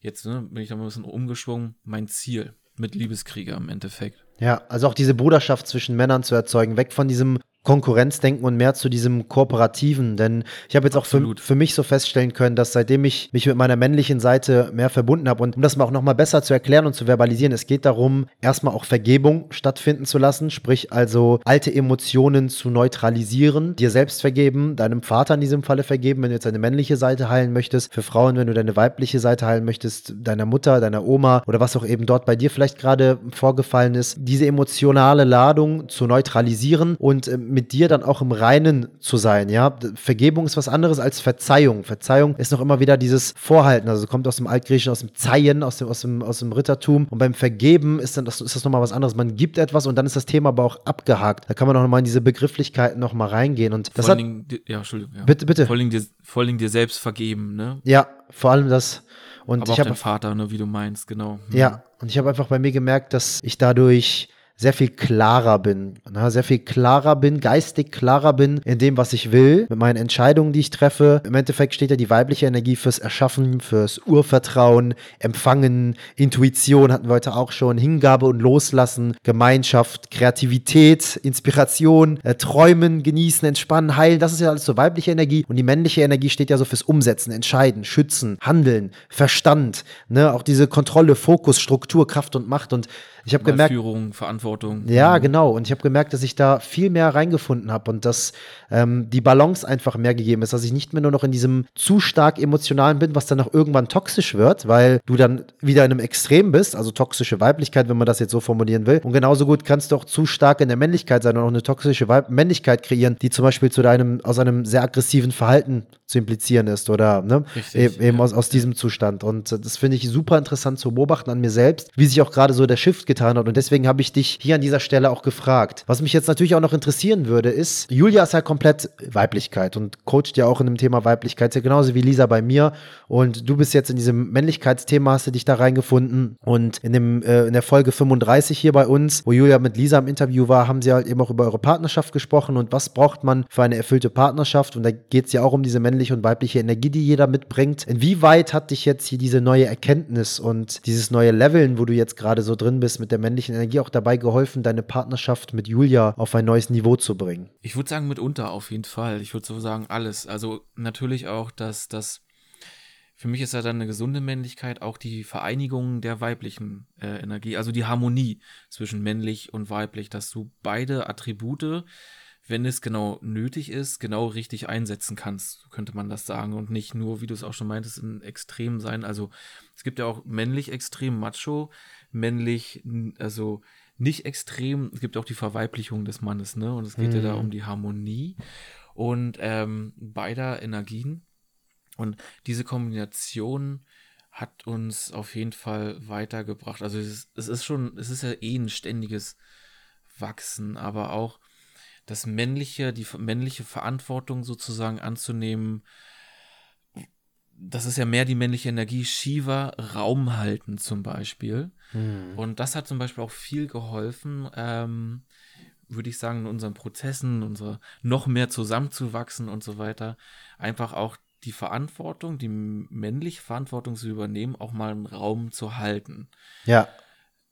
jetzt ne, bin ich da mal ein bisschen umgeschwungen, mein Ziel mit Liebeskrieger im Endeffekt. Ja, also auch diese Bruderschaft zwischen Männern zu erzeugen, weg von diesem Konkurrenzdenken und mehr zu diesem Kooperativen. Denn ich habe jetzt auch für, für, mich so feststellen können, dass seitdem ich mich mit meiner männlichen Seite mehr verbunden habe und um das mal auch nochmal besser zu erklären und zu verbalisieren, es geht darum, erstmal auch Vergebung stattfinden zu lassen, sprich also alte Emotionen zu neutralisieren, dir selbst vergeben, deinem Vater in diesem Falle vergeben, wenn du jetzt deine männliche Seite heilen möchtest, für Frauen, wenn du deine weibliche Seite heilen möchtest, deiner Mutter, deiner Oma oder was auch eben dort bei dir vielleicht gerade vorgefallen ist, diese emotionale Ladung zu neutralisieren und ähm, mit dir dann auch im Reinen zu sein, ja. Vergebung ist was anderes als Verzeihung. Verzeihung ist noch immer wieder dieses Vorhalten, also kommt aus dem Altgriechischen, aus dem Zeien, aus dem, aus dem, aus dem Rittertum. Und beim Vergeben ist dann das, ist das nochmal was anderes. Man gibt etwas und dann ist das Thema aber auch abgehakt. Da kann man auch nochmal in diese Begrifflichkeiten nochmal reingehen. Und das vor hat, allen Dingen, ja, Entschuldigung. Ja. Bitte, bitte. Vor allen, dir, vor allen Dingen dir selbst vergeben, ne? Ja, vor allem das. Und aber ich auch dein Vater, ne, wie du meinst, genau. Hm. Ja, und ich habe einfach bei mir gemerkt, dass ich dadurch sehr viel klarer bin. Na, sehr viel klarer bin, geistig klarer bin in dem, was ich will, mit meinen Entscheidungen, die ich treffe. Im Endeffekt steht ja die weibliche Energie fürs Erschaffen, fürs Urvertrauen, Empfangen, Intuition hatten wir heute auch schon, Hingabe und Loslassen, Gemeinschaft, Kreativität, Inspiration, äh, Träumen, Genießen, Entspannen, Heilen. Das ist ja alles so weibliche Energie. Und die männliche Energie steht ja so fürs Umsetzen, Entscheiden, Schützen, Handeln, Verstand, ne? auch diese Kontrolle, Fokus, Struktur, Kraft und Macht. Und ich habe gemerkt. Führung, Verantwortung. Ja, genau. Und ich habe gemerkt, dass ich da viel mehr reingefunden habe und dass ähm, die Balance einfach mehr gegeben ist, dass ich nicht mehr nur noch in diesem zu stark emotionalen bin, was dann auch irgendwann toxisch wird, weil du dann wieder in einem Extrem bist, also toxische Weiblichkeit, wenn man das jetzt so formulieren will. Und genauso gut kannst du auch zu stark in der Männlichkeit sein und auch eine toxische Weib Männlichkeit kreieren, die zum Beispiel zu deinem, aus einem sehr aggressiven Verhalten zu implizieren ist oder ne? Richtig, E- eben ja. aus, aus diesem Zustand. Und äh, das finde ich super interessant zu beobachten an mir selbst, wie sich auch gerade so der Shift getan hat. Und deswegen habe ich dich hier an dieser Stelle auch gefragt. Was mich jetzt natürlich auch noch interessieren würde, ist, Julia ist ja komplett Weiblichkeit und coacht ja auch in dem Thema Weiblichkeit, ja genauso wie Lisa bei mir. Und du bist jetzt in diesem Männlichkeitsthema, hast du dich da reingefunden. Und in, dem, äh, in der Folge 35 hier bei uns, wo Julia mit Lisa im Interview war, haben sie halt eben auch über eure Partnerschaft gesprochen und was braucht man für eine erfüllte Partnerschaft. Und da geht es ja auch um diese männliche und weibliche Energie, die jeder mitbringt. Inwieweit hat dich jetzt hier diese neue Erkenntnis und dieses neue Leveln, wo du jetzt gerade so drin bist mit der männlichen Energie, auch dabei geholfen, deine Partnerschaft mit Julia auf ein neues Niveau zu bringen? Ich würde sagen, mitunter auf jeden Fall. Ich würde so sagen, alles. Also natürlich auch, dass das. Für mich ist ja dann eine gesunde Männlichkeit auch die Vereinigung der weiblichen äh, Energie, also die Harmonie zwischen männlich und weiblich, dass du beide Attribute, wenn es genau nötig ist, genau richtig einsetzen kannst, könnte man das sagen. Und nicht nur, wie du es auch schon meintest, in Extrem sein. Also es gibt ja auch männlich extrem macho, männlich, also nicht extrem. Es gibt auch die Verweiblichung des Mannes, ne? Und es geht ja da um die Harmonie und ähm, beider Energien. Und diese Kombination hat uns auf jeden Fall weitergebracht. Also es ist, es ist schon, es ist ja eh ein ständiges Wachsen, aber auch das männliche, die männliche Verantwortung sozusagen anzunehmen, das ist ja mehr die männliche Energie, Shiva Raum halten zum Beispiel. Und das hat zum Beispiel auch viel geholfen, ähm, würde ich sagen, in unseren Prozessen, unsere noch mehr zusammenzuwachsen und so weiter. Einfach auch die Verantwortung, die männliche Verantwortung zu übernehmen, auch mal einen Raum zu halten. Ja.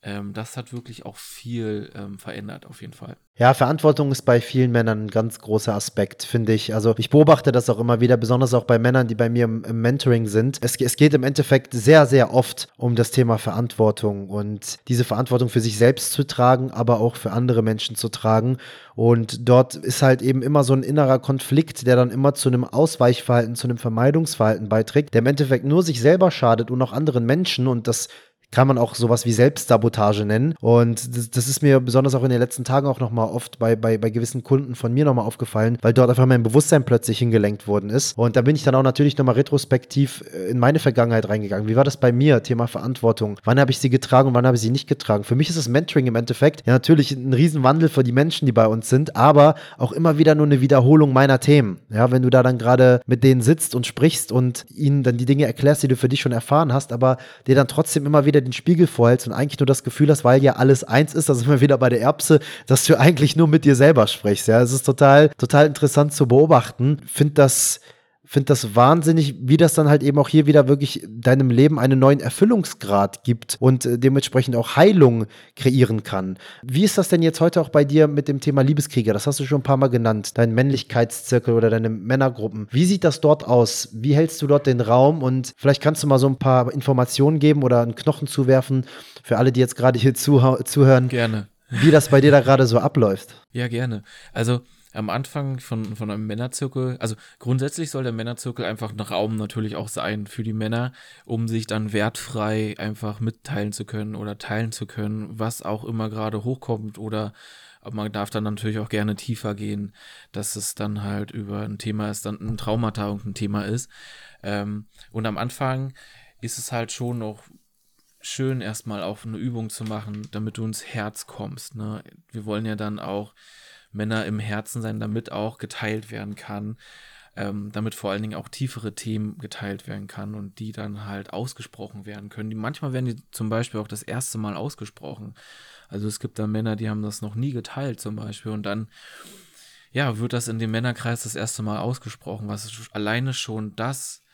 Ähm, das hat wirklich auch viel ähm, verändert, auf jeden Fall. Ja, Verantwortung ist bei vielen Männern ein ganz großer Aspekt, finde ich. Also ich beobachte das auch immer wieder, besonders auch bei Männern, die bei mir im, im Mentoring sind. Es, es geht im Endeffekt sehr, sehr oft um das Thema Verantwortung und diese Verantwortung für sich selbst zu tragen, aber auch für andere Menschen zu tragen. Und dort ist halt eben immer so ein innerer Konflikt, der dann immer zu einem Ausweichverhalten, zu einem Vermeidungsverhalten beiträgt, der im Endeffekt nur sich selber schadet und auch anderen Menschen und das kann man auch sowas wie Selbstsabotage nennen. Und das, das ist mir besonders auch in den letzten Tagen auch nochmal oft bei, bei, bei gewissen Kunden von mir nochmal aufgefallen, weil dort einfach mein Bewusstsein plötzlich hingelenkt worden ist. Und da bin ich dann auch natürlich nochmal retrospektiv äh, in meine Vergangenheit reingegangen. Wie war das bei mir? Thema Verantwortung. Wann habe ich sie getragen und wann habe ich sie nicht getragen? Für mich ist das Mentoring im Endeffekt ja natürlich ein Riesenwandel für die Menschen, die bei uns sind, aber auch immer wieder nur eine Wiederholung meiner Themen. Ja, wenn du da dann gerade mit denen sitzt und sprichst und ihnen dann die Dinge erklärst, die du für dich schon erfahren hast, aber dir dann trotzdem immer wieder den Spiegel vorhältst und eigentlich nur das Gefühl hast, weil ja alles eins ist, da sind wir wieder bei der Erbse, dass du eigentlich nur mit dir selber sprichst. Ja, es ist total, total interessant zu beobachten. Find das, finde das wahnsinnig, wie das dann halt eben auch hier wieder wirklich deinem Leben einen neuen Erfüllungsgrad gibt und äh, dementsprechend auch Heilung kreieren kann. Wie ist das denn jetzt heute auch bei dir mit dem Thema Liebeskrieger? Das hast du schon ein paar Mal genannt, dein Männlichkeitszirkel oder deine Männergruppen. Wie sieht das dort aus? Wie hältst du dort den Raum? Und vielleicht kannst du mal so ein paar Informationen geben oder einen Knochen zuwerfen für alle, die jetzt gerade hier zuhö zuhören, Gerne. wie das bei dir da gerade so abläuft. Ja, gerne. Also am Anfang von, von einem Männerzirkel, also grundsätzlich soll der Männerzirkel einfach ein Raum natürlich auch sein für die Männer, um sich dann wertfrei einfach mitteilen zu können oder teilen zu können, was auch immer gerade hochkommt oder man darf dann natürlich auch gerne tiefer gehen, dass es dann halt über ein Thema ist, dann ein Traumata ein Thema ist. Ähm, und am Anfang ist es halt schon noch schön, erstmal auch eine Übung zu machen, damit du ins Herz kommst. Ne? Wir wollen ja dann auch Männer im Herzen sein, damit auch geteilt werden kann ähm, damit vor allen Dingen auch tiefere Themen geteilt werden kann und die dann halt ausgesprochen werden können. Die, manchmal werden die zum Beispiel auch das erste Mal ausgesprochen. Also es gibt da Männer, die haben das noch nie geteilt zum Beispiel und dann ja, wird das in dem Männerkreis das erste Mal ausgesprochen, was alleine schon das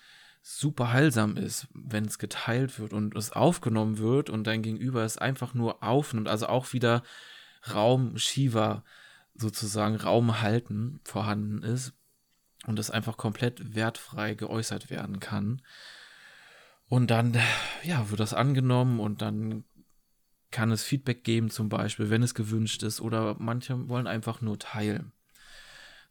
super heilsam ist, wenn es geteilt wird und es aufgenommen wird und dein Gegenüber es einfach nur aufnimmt, also auch wieder Raum Shiva sozusagen Raum halten vorhanden ist, und das einfach komplett wertfrei geäußert werden kann. Und dann, ja, wird das angenommen und dann kann es Feedback geben, zum Beispiel, wenn es gewünscht ist, oder manche wollen einfach nur teilen.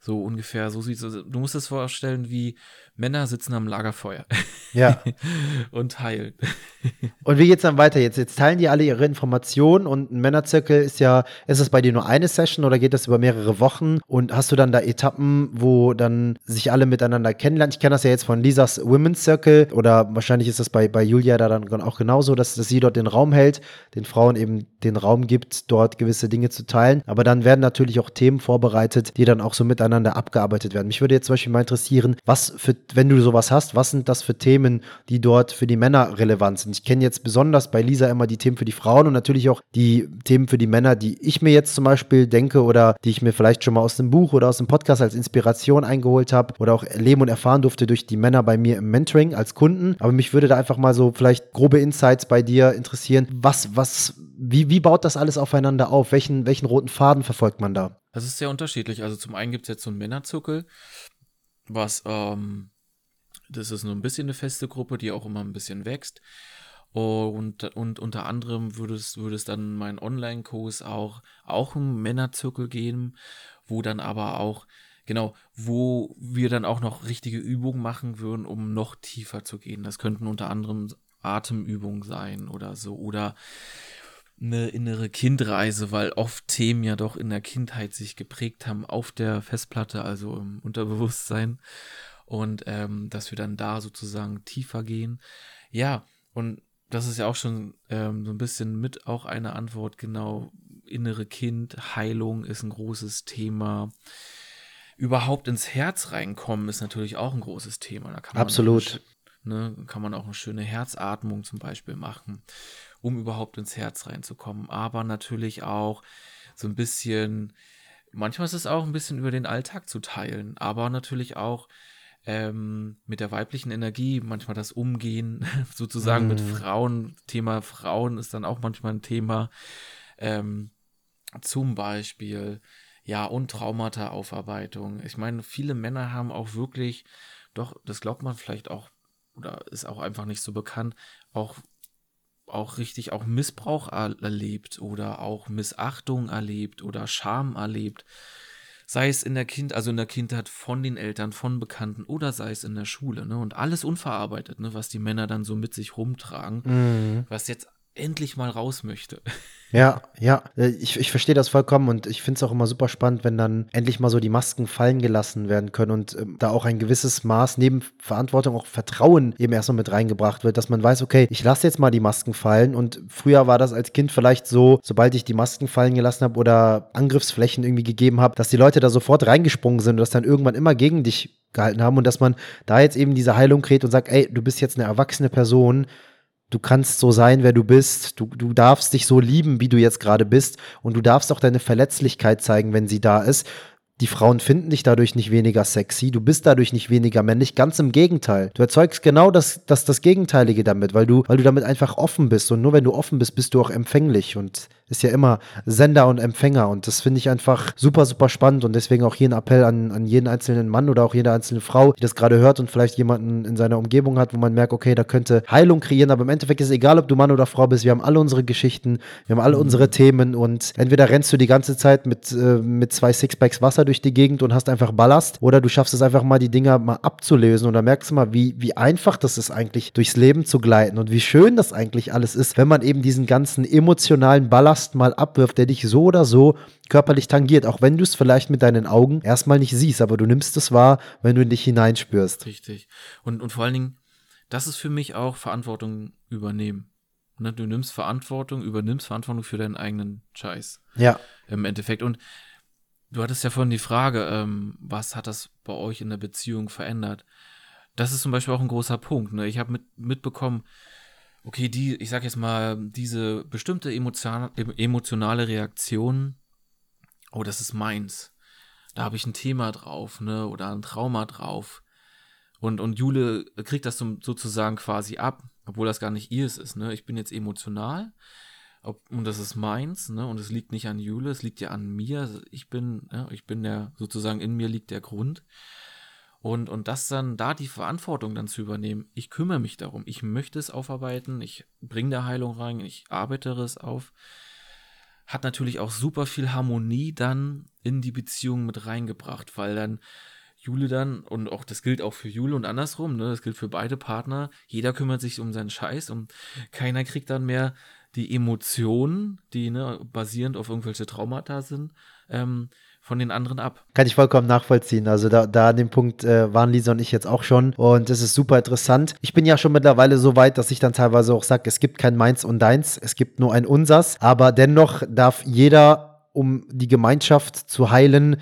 So ungefähr, so sieht es. Du musst es vorstellen, wie Männer sitzen am Lagerfeuer. Ja. und teilen. und wie geht's dann weiter jetzt? Jetzt teilen die alle ihre Informationen und ein Männerzirkel ist ja, ist es bei dir nur eine Session oder geht das über mehrere Wochen? Und hast du dann da Etappen, wo dann sich alle miteinander kennenlernen? Ich kenne das ja jetzt von Lisas Women's Circle oder wahrscheinlich ist das bei, bei Julia da dann auch genauso, dass, dass sie dort den Raum hält, den Frauen eben den Raum gibt, dort gewisse Dinge zu teilen. Aber dann werden natürlich auch Themen vorbereitet, die dann auch so miteinander miteinander abgearbeitet werden. Mich würde jetzt zum Beispiel mal interessieren, was für, wenn du sowas hast, was sind das für Themen, die dort für die Männer relevant sind? Ich kenne jetzt besonders bei Lisa immer die Themen für die Frauen und natürlich auch die Themen für die Männer, die ich mir jetzt zum Beispiel denke oder die ich mir vielleicht schon mal aus dem Buch oder aus dem Podcast als Inspiration eingeholt habe oder auch erleben und erfahren durfte durch die Männer bei mir im Mentoring als Kunden. Aber mich würde da einfach mal so vielleicht grobe Insights bei dir interessieren. Was, was, wie, wie baut das alles aufeinander auf? Welchen, welchen roten Faden verfolgt man da? Das ist sehr unterschiedlich. Also zum einen gibt es jetzt so einen Männerzirkel, was, ähm, das ist nur ein bisschen eine feste Gruppe, die auch immer ein bisschen wächst. Und, und unter anderem würde es, würde es dann mein Online-Kurs auch, auch einen Männerzirkel geben, wo dann aber auch, genau, wo wir dann auch noch richtige Übungen machen würden, um noch tiefer zu gehen. Das könnten unter anderem Atemübungen sein oder so. Oder eine innere Kindreise, weil oft Themen ja doch in der Kindheit sich geprägt haben auf der Festplatte, also im Unterbewusstsein. Und ähm, dass wir dann da sozusagen tiefer gehen. Ja, und das ist ja auch schon ähm, so ein bisschen mit auch eine Antwort, genau. Innere Kind, Heilung ist ein großes Thema. Überhaupt ins Herz reinkommen ist natürlich auch ein großes Thema. Absolut. Ne, kann man auch eine schöne Herzatmung zum Beispiel machen um überhaupt ins Herz reinzukommen. Aber natürlich auch so ein bisschen, manchmal ist es auch ein bisschen über den Alltag zu teilen, aber natürlich auch ähm, mit der weiblichen Energie, manchmal das Umgehen sozusagen mm. mit mhm. Frauen. Thema Frauen ist dann auch manchmal ein Thema. Ähm, zum Beispiel, ja, und Traumata-Aufarbeitung. Ich meine, viele Männer haben auch wirklich, doch, das glaubt man vielleicht auch, oder ist auch einfach nicht so bekannt, auch auch richtig auch Missbrauch erlebt oder auch Missachtung erlebt oder Scham erlebt. Sei es in der Kind, also in der Kindheit von den Eltern, von Bekannten oder sei es in der Schule, ne? Und alles unverarbeitet, ne, was die Männer dann so mit sich rumtragen, mhm. was jetzt endlich mal raus möchte. Ja, ja, äh, ich, ich verstehe das vollkommen und ich finde es auch immer super spannend, wenn dann endlich mal so die Masken fallen gelassen werden können und ähm, da auch ein gewisses Maß neben Verantwortung auch Vertrauen eben erstmal mit reingebracht wird, dass man weiß, okay, ich lasse jetzt mal die Masken fallen und früher war das als Kind vielleicht so, sobald ich die Masken fallen gelassen habe oder Angriffsflächen irgendwie gegeben habe, dass die Leute da sofort reingesprungen sind und das dann irgendwann immer gegen dich gehalten haben und dass man da jetzt eben diese Heilung kriegt und sagt, ey, du bist jetzt eine erwachsene Person, du kannst so sein, wer du bist. Du, du darfst dich so lieben, wie du jetzt gerade bist. Und du darfst auch deine Verletzlichkeit zeigen, wenn sie da ist. Die Frauen finden dich dadurch nicht weniger sexy, du bist dadurch nicht weniger männlich, ganz im Gegenteil. Du erzeugst genau das, das, das Gegenteilige damit, weil du, weil du damit einfach offen bist. Und nur wenn du offen bist, bist du auch empfänglich. Und ist ja immer Sender und Empfänger und das finde ich einfach super, super spannend und deswegen auch hier ein Appell an, an jeden einzelnen Mann oder auch jede einzelne Frau, die das gerade hört und vielleicht jemanden in seiner Umgebung hat, wo man merkt, okay, da könnte Heilung kreieren, aber im Endeffekt ist es egal, ob du Mann oder Frau bist, wir haben alle unsere Geschichten, wir haben alle unsere Themen und entweder rennst du die ganze Zeit mit, äh, mit zwei Sixpacks Wasser durch die Gegend und hast einfach Ballast oder du schaffst es einfach mal, die Dinger mal abzulösen und dann merkst du mal, wie, wie einfach das ist eigentlich, durchs Leben zu gleiten und wie schön das eigentlich alles ist, wenn man eben diesen ganzen emotionalen Ballast Ballast mal abwirft, der dich so oder so körperlich tangiert, auch wenn du es vielleicht mit deinen Augen erstmal nicht siehst, aber du nimmst es wahr, wenn du in dich hineinspürst. Richtig. Und, und vor allen Dingen, das ist für mich auch Verantwortung übernehmen. Ne, du nimmst Verantwortung, übernimmst Verantwortung für deinen eigenen Scheiß. Ja. Im Endeffekt. Und du hattest ja vorhin die Frage, ähm, was hat das bei euch in der Beziehung verändert? Das ist zum Beispiel auch ein großer Punkt. Ne? Ich habe mit, mitbekommen, okay, die, ich sag jetzt mal, diese bestimmte emotion, emotionale Reaktion, oh, das ist meins. Da habe ich ein Thema drauf, ne, oder ein Trauma drauf. Und, und Jule kriegt das sozusagen quasi ab, obwohl das gar nicht ihrs ist, ne. Ich bin jetzt emotional, ob, und das ist meins, ne, und es liegt nicht an Jule, es liegt ja an mir. Ich bin, ja, ich bin der, sozusagen in mir liegt der Grund. Und, und das dann, da die Verantwortung dann zu übernehmen, ich kümmere mich darum, ich möchte es aufarbeiten, ich bringe der Heilung rein, ich arbeite es auf, hat natürlich auch super viel Harmonie dann in die Beziehung mit reingebracht, weil dann Jule dann, und auch das gilt auch für Jule und andersrum, ne, das gilt für beide Partner, jeder kümmert sich um seinen Scheiß und keiner kriegt dann mehr die Emotionen, die ne, basierend auf irgendwelche Traumata sind, ähm, von den anderen ab. Kann ich vollkommen nachvollziehen. Also da, da an dem Punkt äh, waren Lisa und ich jetzt auch schon und das ist super interessant. Ich bin ja schon mittlerweile so weit, dass ich dann teilweise auch sage, es gibt kein Meins und Deins, es gibt nur ein Unsers, aber dennoch darf jeder, um die Gemeinschaft zu heilen,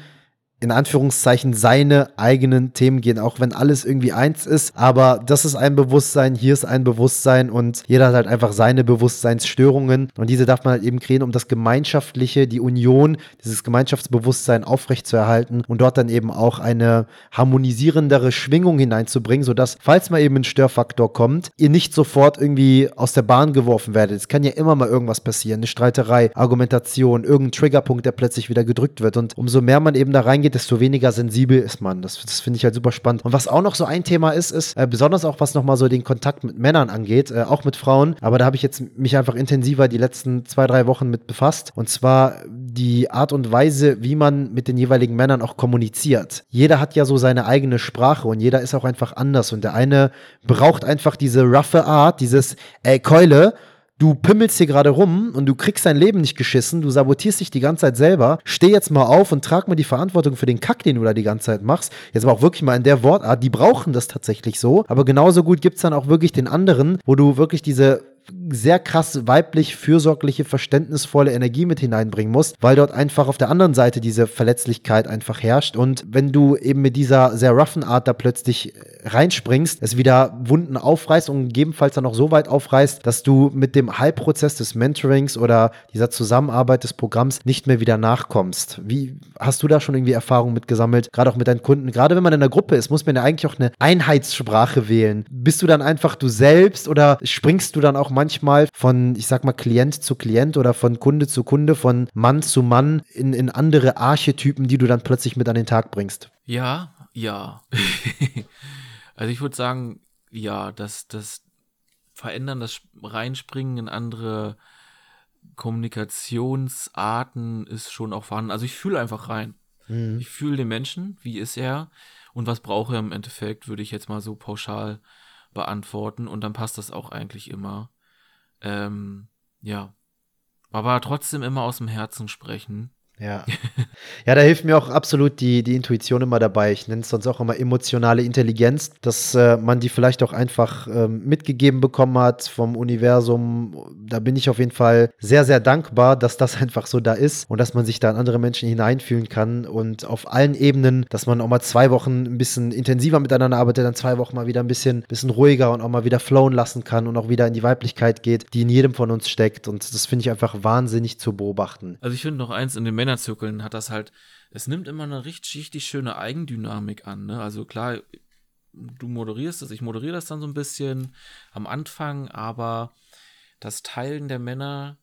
in Anführungszeichen seine eigenen Themen gehen, auch wenn alles irgendwie eins ist. Aber das ist ein Bewusstsein, hier ist ein Bewusstsein und jeder hat halt einfach seine Bewusstseinsstörungen und diese darf man halt eben kreieren, um das Gemeinschaftliche, die Union, dieses Gemeinschaftsbewusstsein aufrechtzuerhalten und dort dann eben auch eine harmonisierendere Schwingung hineinzubringen, sodass, falls mal eben ein Störfaktor kommt, ihr nicht sofort irgendwie aus der Bahn geworfen werdet. Es kann ja immer mal irgendwas passieren, eine Streiterei, Argumentation, irgendein Triggerpunkt, der plötzlich wieder gedrückt wird und umso mehr man eben da reingeht, desto weniger sensibel ist man. Das, das finde ich halt super spannend. Und was auch noch so ein Thema ist, ist äh, besonders auch was nochmal so den Kontakt mit Männern angeht, äh, auch mit Frauen. Aber da habe ich jetzt mich einfach intensiver die letzten zwei, drei Wochen mit befasst. Und zwar die Art und Weise, wie man mit den jeweiligen Männern auch kommuniziert. Jeder hat ja so seine eigene Sprache und jeder ist auch einfach anders. Und der eine braucht einfach diese roughe Art, dieses, ey, Keule, du pimmelst hier gerade rum und du kriegst dein Leben nicht geschissen, du sabotierst dich die ganze Zeit selber, steh jetzt mal auf und trag mal die Verantwortung für den Kack, den du da die ganze Zeit machst. Jetzt aber auch wirklich mal in der Wortart, die brauchen das tatsächlich so, aber genauso gut gibt es dann auch wirklich den anderen, wo du wirklich diese sehr krass weiblich, fürsorgliche, verständnisvolle Energie mit hineinbringen musst, weil dort einfach auf der anderen Seite diese Verletzlichkeit einfach herrscht. Und wenn du eben mit dieser sehr roughen Art da plötzlich reinspringst, es wieder Wunden aufreißt und gegebenenfalls dann auch so weit aufreißt, dass du mit dem Heilprozess des Mentorings oder dieser Zusammenarbeit des Programms nicht mehr wieder nachkommst. Wie hast du da schon irgendwie Erfahrungen mitgesammelt, gerade auch mit deinen Kunden? Gerade wenn man in der Gruppe ist, muss man ja eigentlich auch eine Einheitssprache wählen. Bist du dann einfach du selbst oder springst du dann auch manchmal von, ich sag mal, Klient zu Klient oder von Kunde zu Kunde, von Mann zu Mann in, in andere Archetypen, die du dann plötzlich mit an den Tag bringst? Ja, ja. Also ich würde sagen, ja, das, das Verändern, das Reinspringen in andere Kommunikationsarten ist schon auch vorhanden. Also ich fühle einfach rein. Mhm. Ich fühle den Menschen, wie ist er und was braucht er im Endeffekt, würde ich jetzt mal so pauschal beantworten und dann passt das auch eigentlich immer. Ähm, ja. Aber trotzdem immer aus dem Herzen sprechen. Ja. Ja, da hilft mir auch absolut die, die Intuition immer dabei. Ich nenne es sonst auch immer emotionale Intelligenz, dass äh, man die vielleicht auch einfach ähm, mitgegeben bekommen hat vom Universum. Da bin ich auf jeden Fall sehr, sehr dankbar, dass das einfach so da ist und dass man sich da in andere Menschen hineinfühlen kann und auf allen Ebenen, dass man auch mal zwei Wochen ein bisschen intensiver miteinander arbeitet, dann zwei Wochen mal wieder ein bisschen, bisschen ruhiger und auch mal wieder flowen lassen kann und auch wieder in die Weiblichkeit geht, die in jedem von uns steckt. Und das finde ich einfach wahnsinnig zu beobachten. Also ich finde noch eins in den Männern Männerzirkeln hat das halt, es nimmt immer eine richtig, richtig schöne Eigendynamik an. Ne? Also klar, du moderierst das, ich moderiere das dann so ein bisschen am Anfang, aber das Teilen der Männer,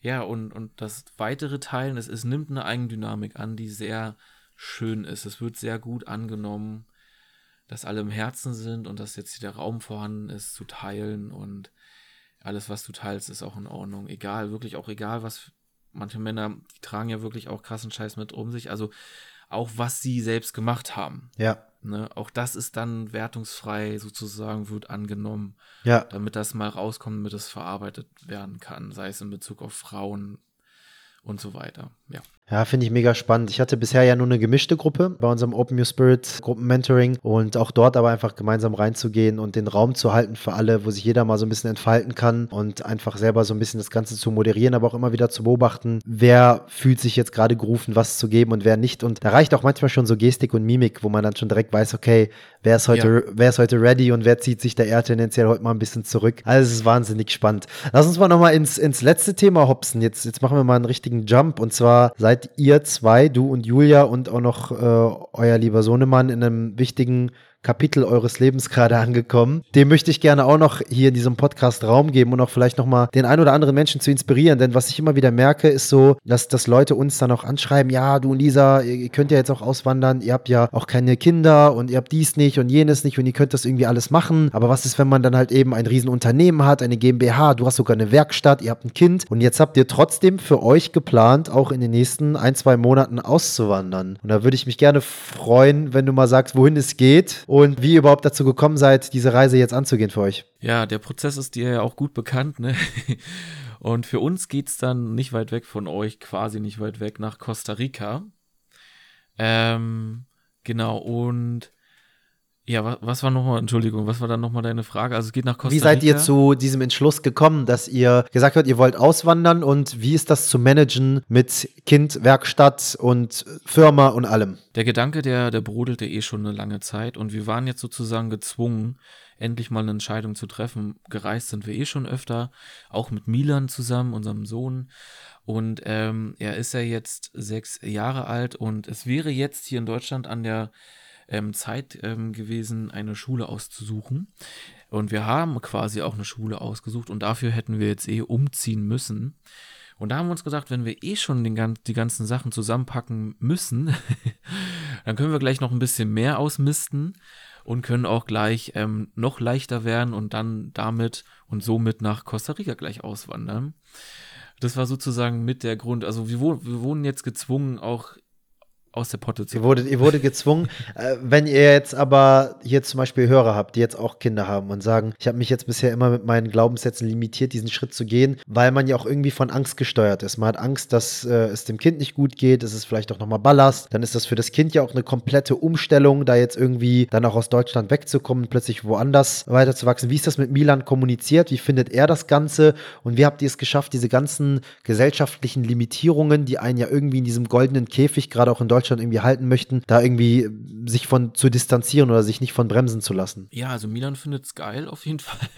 ja, und, und das weitere Teilen, es, es nimmt eine Eigendynamik an, die sehr schön ist. Es wird sehr gut angenommen, dass alle im Herzen sind und dass jetzt der Raum vorhanden ist zu teilen und alles, was du teilst, ist auch in Ordnung. Egal, wirklich auch egal, was manche Männer, die tragen ja wirklich auch krassen Scheiß mit um sich. Also auch was sie selbst gemacht haben. Ja. Ne, auch das ist dann wertungsfrei sozusagen, wird angenommen. Ja. Damit das mal rauskommt, damit es verarbeitet werden kann. Sei es in Bezug auf Frauen, und so weiter. Ja. Ja, finde ich mega spannend. Ich hatte bisher ja nur eine gemischte Gruppe bei unserem Open New Spirit Gruppen-Mentoring und auch dort aber einfach gemeinsam reinzugehen und den Raum zu halten für alle, wo sich jeder mal so ein bisschen entfalten kann und einfach selber so ein bisschen das Ganze zu moderieren, aber auch immer wieder zu beobachten, wer fühlt sich jetzt gerade gerufen, was zu geben und wer nicht. Und da reicht auch manchmal schon so Gestik und Mimik, wo man dann schon direkt weiß, okay, wer ist heute, ja. wer ist heute ready und wer zieht sich da eher tendenziell heute mal ein bisschen zurück. Also es ist wahnsinnig spannend. Lass uns mal nochmal ins, ins letzte Thema hopsen. Jetzt, jetzt machen wir mal einen richtigen Jump und zwar seid ihr zwei, du und Julia und auch noch äh, euer lieber Sohnemann in einem wichtigen Kapitel eures Lebens gerade angekommen. Dem möchte ich gerne auch noch hier in diesem Podcast Raum geben und auch vielleicht nochmal den ein oder anderen Menschen zu inspirieren. Denn was ich immer wieder merke, ist so, dass, dass Leute uns dann auch anschreiben, ja, du und Lisa, ihr könnt ja jetzt auch auswandern, ihr habt ja auch keine Kinder und ihr habt dies nicht und jenes nicht und ihr könnt das irgendwie alles machen. Aber was ist, wenn man dann halt eben ein Riesenunternehmen hat, eine GmbH, du hast sogar eine Werkstatt, ihr habt ein Kind und jetzt habt ihr trotzdem für euch geplant, auch in den nächsten ein, zwei Monaten auszuwandern. Und da würde ich mich gerne freuen, wenn du mal sagst, wohin es geht und wie ihr überhaupt dazu gekommen seid, diese Reise jetzt anzugehen für euch. Ja, der Prozess ist dir ja auch gut bekannt, ne? Und für uns geht es dann nicht weit weg von euch, quasi nicht weit weg, nach Costa Rica. Ähm, genau, und ja, was, was war nochmal, Entschuldigung, was war dann nochmal deine Frage? Also es geht nach Costa Rica. Wie seid ihr zu diesem Entschluss gekommen, dass ihr gesagt habt, ihr wollt auswandern und wie ist das zu managen mit Kind, Werkstatt und Firma und allem? Der Gedanke, der, der brodelte eh schon eine lange Zeit und wir waren jetzt sozusagen gezwungen, endlich mal eine Entscheidung zu treffen. Gereist sind wir eh schon öfter, auch mit Milan zusammen, unserem Sohn. Und ähm, er ist ja jetzt sechs Jahre alt und es wäre jetzt hier in Deutschland an der ähm, Zeit ähm, gewesen, eine Schule auszusuchen. Und wir haben quasi auch eine Schule ausgesucht und dafür hätten wir jetzt eh umziehen müssen. Und da haben wir uns gedacht, wenn wir eh schon den, die ganzen Sachen zusammenpacken müssen, dann können wir gleich noch ein bisschen mehr ausmisten und können auch gleich ähm, noch leichter werden und dann damit und somit nach Costa Rica gleich auswandern. Das war sozusagen mit der Grund. Also wir, wir wurden jetzt gezwungen, auch aus der Potte zu. Ihr wurdet, ihr wurdet gezwungen. äh, wenn ihr jetzt aber hier zum Beispiel Hörer habt, die jetzt auch Kinder haben und sagen, ich habe mich jetzt bisher immer mit meinen Glaubenssätzen limitiert, diesen Schritt zu gehen, weil man ja auch irgendwie von Angst gesteuert ist. Man hat Angst, dass äh, es dem Kind nicht gut geht, es ist vielleicht auch nochmal Ballast. Dann ist das für das Kind ja auch eine komplette Umstellung, da jetzt irgendwie dann auch aus Deutschland wegzukommen, plötzlich woanders weiterzuwachsen. Wie ist das mit Milan kommuniziert? Wie findet er das Ganze? Und wie habt ihr es geschafft, diese ganzen gesellschaftlichen Limitierungen, die einen ja irgendwie in diesem goldenen Käfig, gerade auch in Deutschland, Deutschland irgendwie halten möchten, da irgendwie sich von zu distanzieren oder sich nicht von bremsen zu lassen. Ja, also Milan findet es geil auf jeden Fall.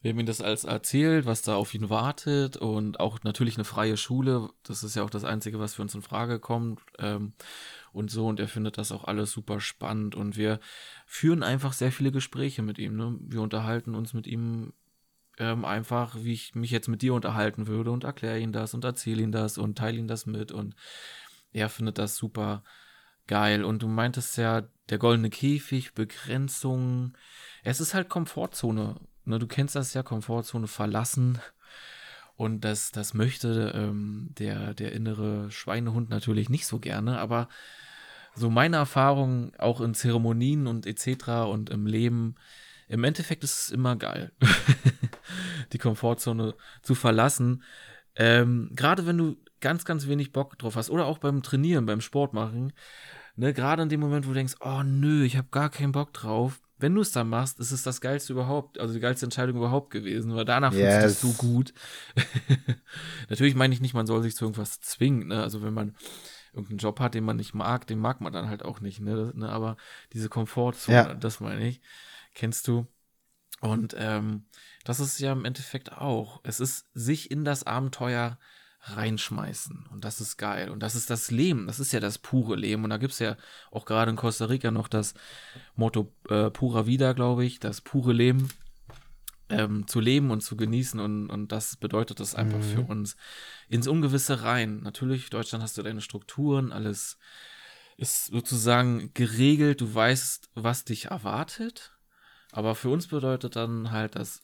Wir haben ihm das alles erzählt, was da auf ihn wartet und auch natürlich eine freie Schule. Das ist ja auch das Einzige, was für uns in Frage kommt. Ähm, und so. Und er findet das auch alles super spannend. Und wir führen einfach sehr viele Gespräche mit ihm. Ne? Wir unterhalten uns mit ihm ähm, einfach, wie ich mich jetzt mit dir unterhalten würde und erkläre ihm das und erzähle ihm das und teile ihm das mit. Und er findet das super geil. Und du meintest ja, der goldene Käfig, Begrenzung. Es ist halt Komfortzone. Ne, du kennst das ja, Komfortzone verlassen. Und das, das möchte ähm, der, der innere Schweinehund natürlich nicht so gerne. Aber so meine Erfahrung auch in Zeremonien und etc. und im Leben, im Endeffekt ist es immer geil, die Komfortzone zu verlassen. Ähm, Gerade wenn du ganz, ganz wenig Bock drauf hast oder auch beim Trainieren, beim Sport machen, ne, gerade in dem Moment, wo du denkst, oh nö, ich habe gar keinen Bock drauf, wenn du es dann machst, ist es das geilste überhaupt, also die geilste Entscheidung überhaupt gewesen, weil danach yes. fühlst du so gut. Natürlich meine ich nicht, man soll sich zu irgendwas zwingen, ne? Also wenn man irgendeinen Job hat, den man nicht mag, den mag man dann halt auch nicht, ne? ne? Aber diese Komfortzone, ja. das meine ich, kennst du. Und ähm, das ist ja im Endeffekt auch. Es ist sich in das Abenteuer reinschmeißen. Und das ist geil. Und das ist das Leben. Das ist ja das pure Leben. Und da gibt es ja auch gerade in Costa Rica noch das Motto äh, Pura Vida, glaube ich, das pure Leben. Ähm, zu leben und zu genießen und, und das bedeutet das einfach mhm. für uns ins Ungewisse rein. Natürlich, Deutschland hast du deine Strukturen, alles ist sozusagen geregelt, du weißt, was dich erwartet, aber für uns bedeutet dann halt das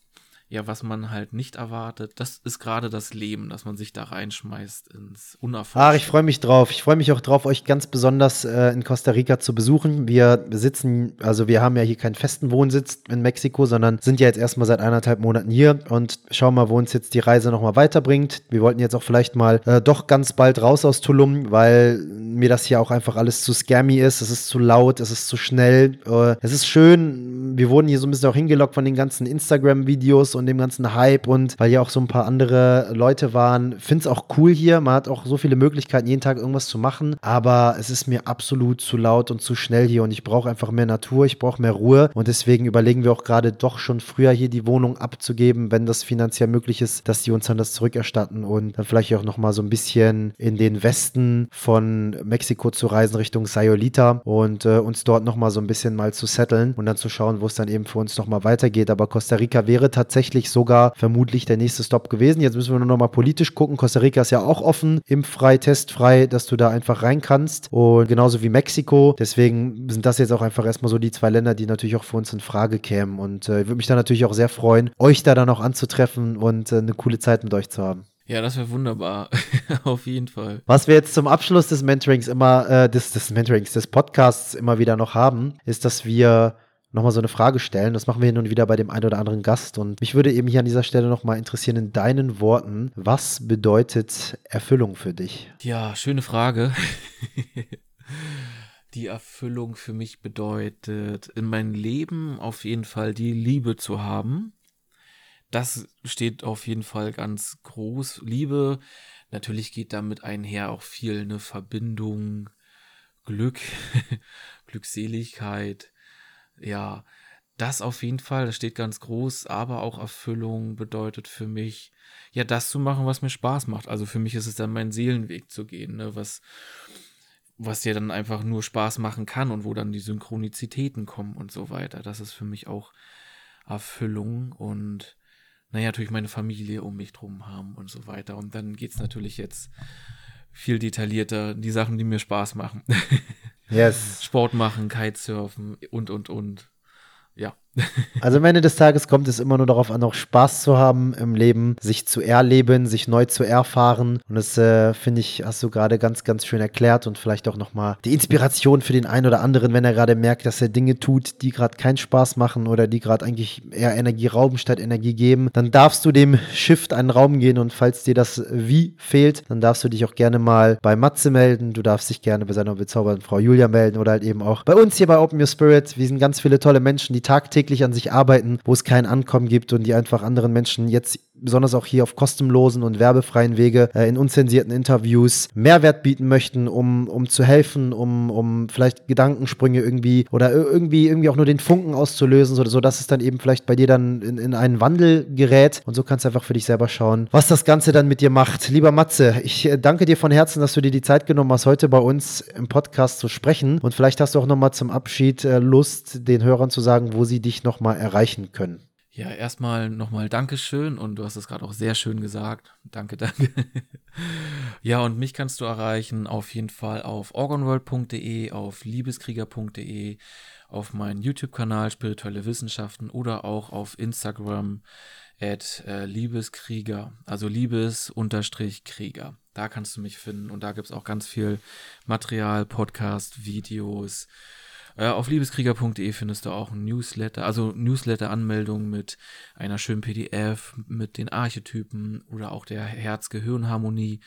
ja, was man halt nicht erwartet. Das ist gerade das Leben, dass man sich da reinschmeißt ins Unerforschte. Ach, ich freue mich drauf. Ich freue mich auch drauf, euch ganz besonders äh, in Costa Rica zu besuchen. Wir sitzen, also wir haben ja hier keinen festen Wohnsitz in Mexiko, sondern sind ja jetzt erstmal seit eineinhalb Monaten hier und schauen mal, wo uns jetzt die Reise nochmal weiterbringt. Wir wollten jetzt auch vielleicht mal äh, doch ganz bald raus aus Tulum, weil mir das hier auch einfach alles zu scammy ist. Es ist zu laut, es ist zu schnell. Äh, es ist schön. Wir wurden hier so ein bisschen auch hingelockt von den ganzen Instagram-Videos und dem ganzen Hype und weil hier auch so ein paar andere Leute waren. Finde es auch cool hier. Man hat auch so viele Möglichkeiten, jeden Tag irgendwas zu machen. Aber es ist mir absolut zu laut und zu schnell hier und ich brauche einfach mehr Natur, ich brauche mehr Ruhe und deswegen überlegen wir auch gerade doch schon früher hier die Wohnung abzugeben, wenn das finanziell möglich ist, dass die uns dann das zurückerstatten und dann vielleicht auch nochmal so ein bisschen in den Westen von Mexiko zu reisen Richtung Sayolita und äh, uns dort nochmal so ein bisschen mal zu setteln und dann zu schauen, wo es dann eben für uns nochmal weitergeht. Aber Costa Rica wäre tatsächlich sogar vermutlich der nächste Stop gewesen. Jetzt müssen wir nur nochmal politisch gucken. Costa Rica ist ja auch offen, impffrei, testfrei, dass du da einfach rein kannst und genauso wie Mexiko. Deswegen sind das jetzt auch einfach erstmal so die zwei Länder, die natürlich auch für uns in Frage kämen und äh, ich würde mich da natürlich auch sehr freuen, euch da dann auch anzutreffen und äh, eine coole Zeit mit euch zu haben. Ja, das wäre wunderbar. Auf jeden Fall. Was wir jetzt zum Abschluss des Mentorings immer, äh, des, des Mentorings, des Podcasts immer wieder noch haben, ist, dass wir nochmal so eine Frage stellen. Das machen wir hin und wieder bei dem einen oder anderen Gast. Und mich würde eben hier an dieser Stelle nochmal interessieren, in deinen Worten, was bedeutet Erfüllung für dich? Ja, schöne Frage. die Erfüllung für mich bedeutet, in meinem Leben auf jeden Fall die Liebe zu haben das steht auf jeden Fall ganz groß. Liebe, natürlich geht damit einher auch viel eine Verbindung, Glück, Glückseligkeit. Ja, das auf jeden Fall, das steht ganz groß, aber auch Erfüllung bedeutet für mich, ja, das zu machen, was mir Spaß macht. Also für mich ist es dann mein Seelenweg zu gehen, ne, was, was ja dann einfach nur Spaß machen kann und wo dann die Synchronizitäten kommen und so weiter. Das ist für mich auch Erfüllung und naja, natürlich meine Familie um mich drum haben und so weiter. Und dann geht es natürlich jetzt viel detaillierter, die Sachen, die mir Spaß machen. Yes. Sport machen, Kitesurfen und, und, und ja. Also am Ende des Tages kommt es immer nur darauf an, auch Spaß zu haben im Leben, sich zu erleben, sich neu zu erfahren. Und das äh, finde ich, hast du gerade ganz, ganz schön erklärt und vielleicht auch nochmal die Inspiration für den einen oder anderen, wenn er gerade merkt, dass er Dinge tut, die gerade keinen Spaß machen oder die gerade eigentlich eher Energie rauben statt Energie geben, dann darfst du dem Shift einen Raum gehen und falls dir das Wie fehlt, dann darfst du dich auch gerne mal bei Matze melden. Du darfst dich gerne bei seiner bezaubernden Frau Julia melden oder halt eben auch bei uns hier bei Open Your Spirit. Wir sind ganz viele tolle Menschen, die tagtäglich an sich arbeiten, wo es kein Ankommen gibt und die einfach anderen Menschen jetzt besonders auch hier auf kostenlosen und werbefreien Wege äh, in unzensierten Interviews Mehrwert bieten möchten, um, um zu helfen, um, um vielleicht Gedankensprünge irgendwie oder irgendwie, irgendwie auch nur den Funken auszulösen, so, sodass es dann eben vielleicht bei dir dann in, in einen Wandel gerät und so kannst du einfach für dich selber schauen, was das Ganze dann mit dir macht. Lieber Matze, ich äh, danke dir von Herzen, dass du dir die Zeit genommen hast, heute bei uns im Podcast zu sprechen und vielleicht hast du auch nochmal zum Abschied äh, Lust, den Hörern zu sagen, wo sie dich nochmal erreichen können. Ja, erstmal nochmal Dankeschön und du hast es gerade auch sehr schön gesagt. Danke, danke. ja, und mich kannst du erreichen auf jeden Fall auf orgonworld.de, auf liebeskrieger.de, auf meinen YouTube-Kanal Spirituelle Wissenschaften oder auch auf Instagram at äh, Liebeskrieger, also Liebes-Krieger. Da kannst du mich finden und da gibt es auch ganz viel Material, Podcast, Videos, äh, auf liebeskrieger.de findest du auch ein Newsletter, also Newsletter-Anmeldung mit einer schönen PDF, mit den Archetypen oder auch der Herz-Gehirn-Harmonie,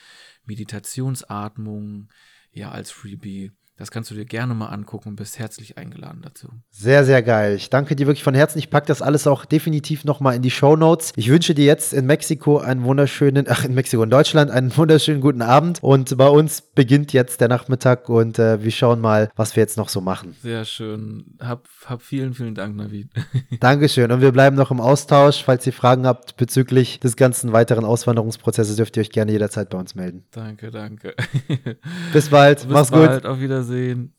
Meditationsatmung, ja, als Freebie. Das kannst du dir gerne mal angucken und bist herzlich eingeladen dazu. Sehr, sehr geil. Ich danke dir wirklich von Herzen. Ich packe das alles auch definitiv nochmal in die Show Notes. Ich wünsche dir jetzt in Mexiko einen wunderschönen, ach in Mexiko, in Deutschland einen wunderschönen guten Abend. Und bei uns beginnt jetzt der Nachmittag und äh, wir schauen mal, was wir jetzt noch so machen. Sehr schön. Hab, hab vielen, vielen Dank, Navid. Dankeschön. Und wir bleiben noch im Austausch. Falls ihr Fragen habt bezüglich des ganzen weiteren Auswanderungsprozesses, dürft ihr euch gerne jederzeit bei uns melden. Danke, danke. Bis bald. Bis Mach's bald. gut. Auf Wiedersehen.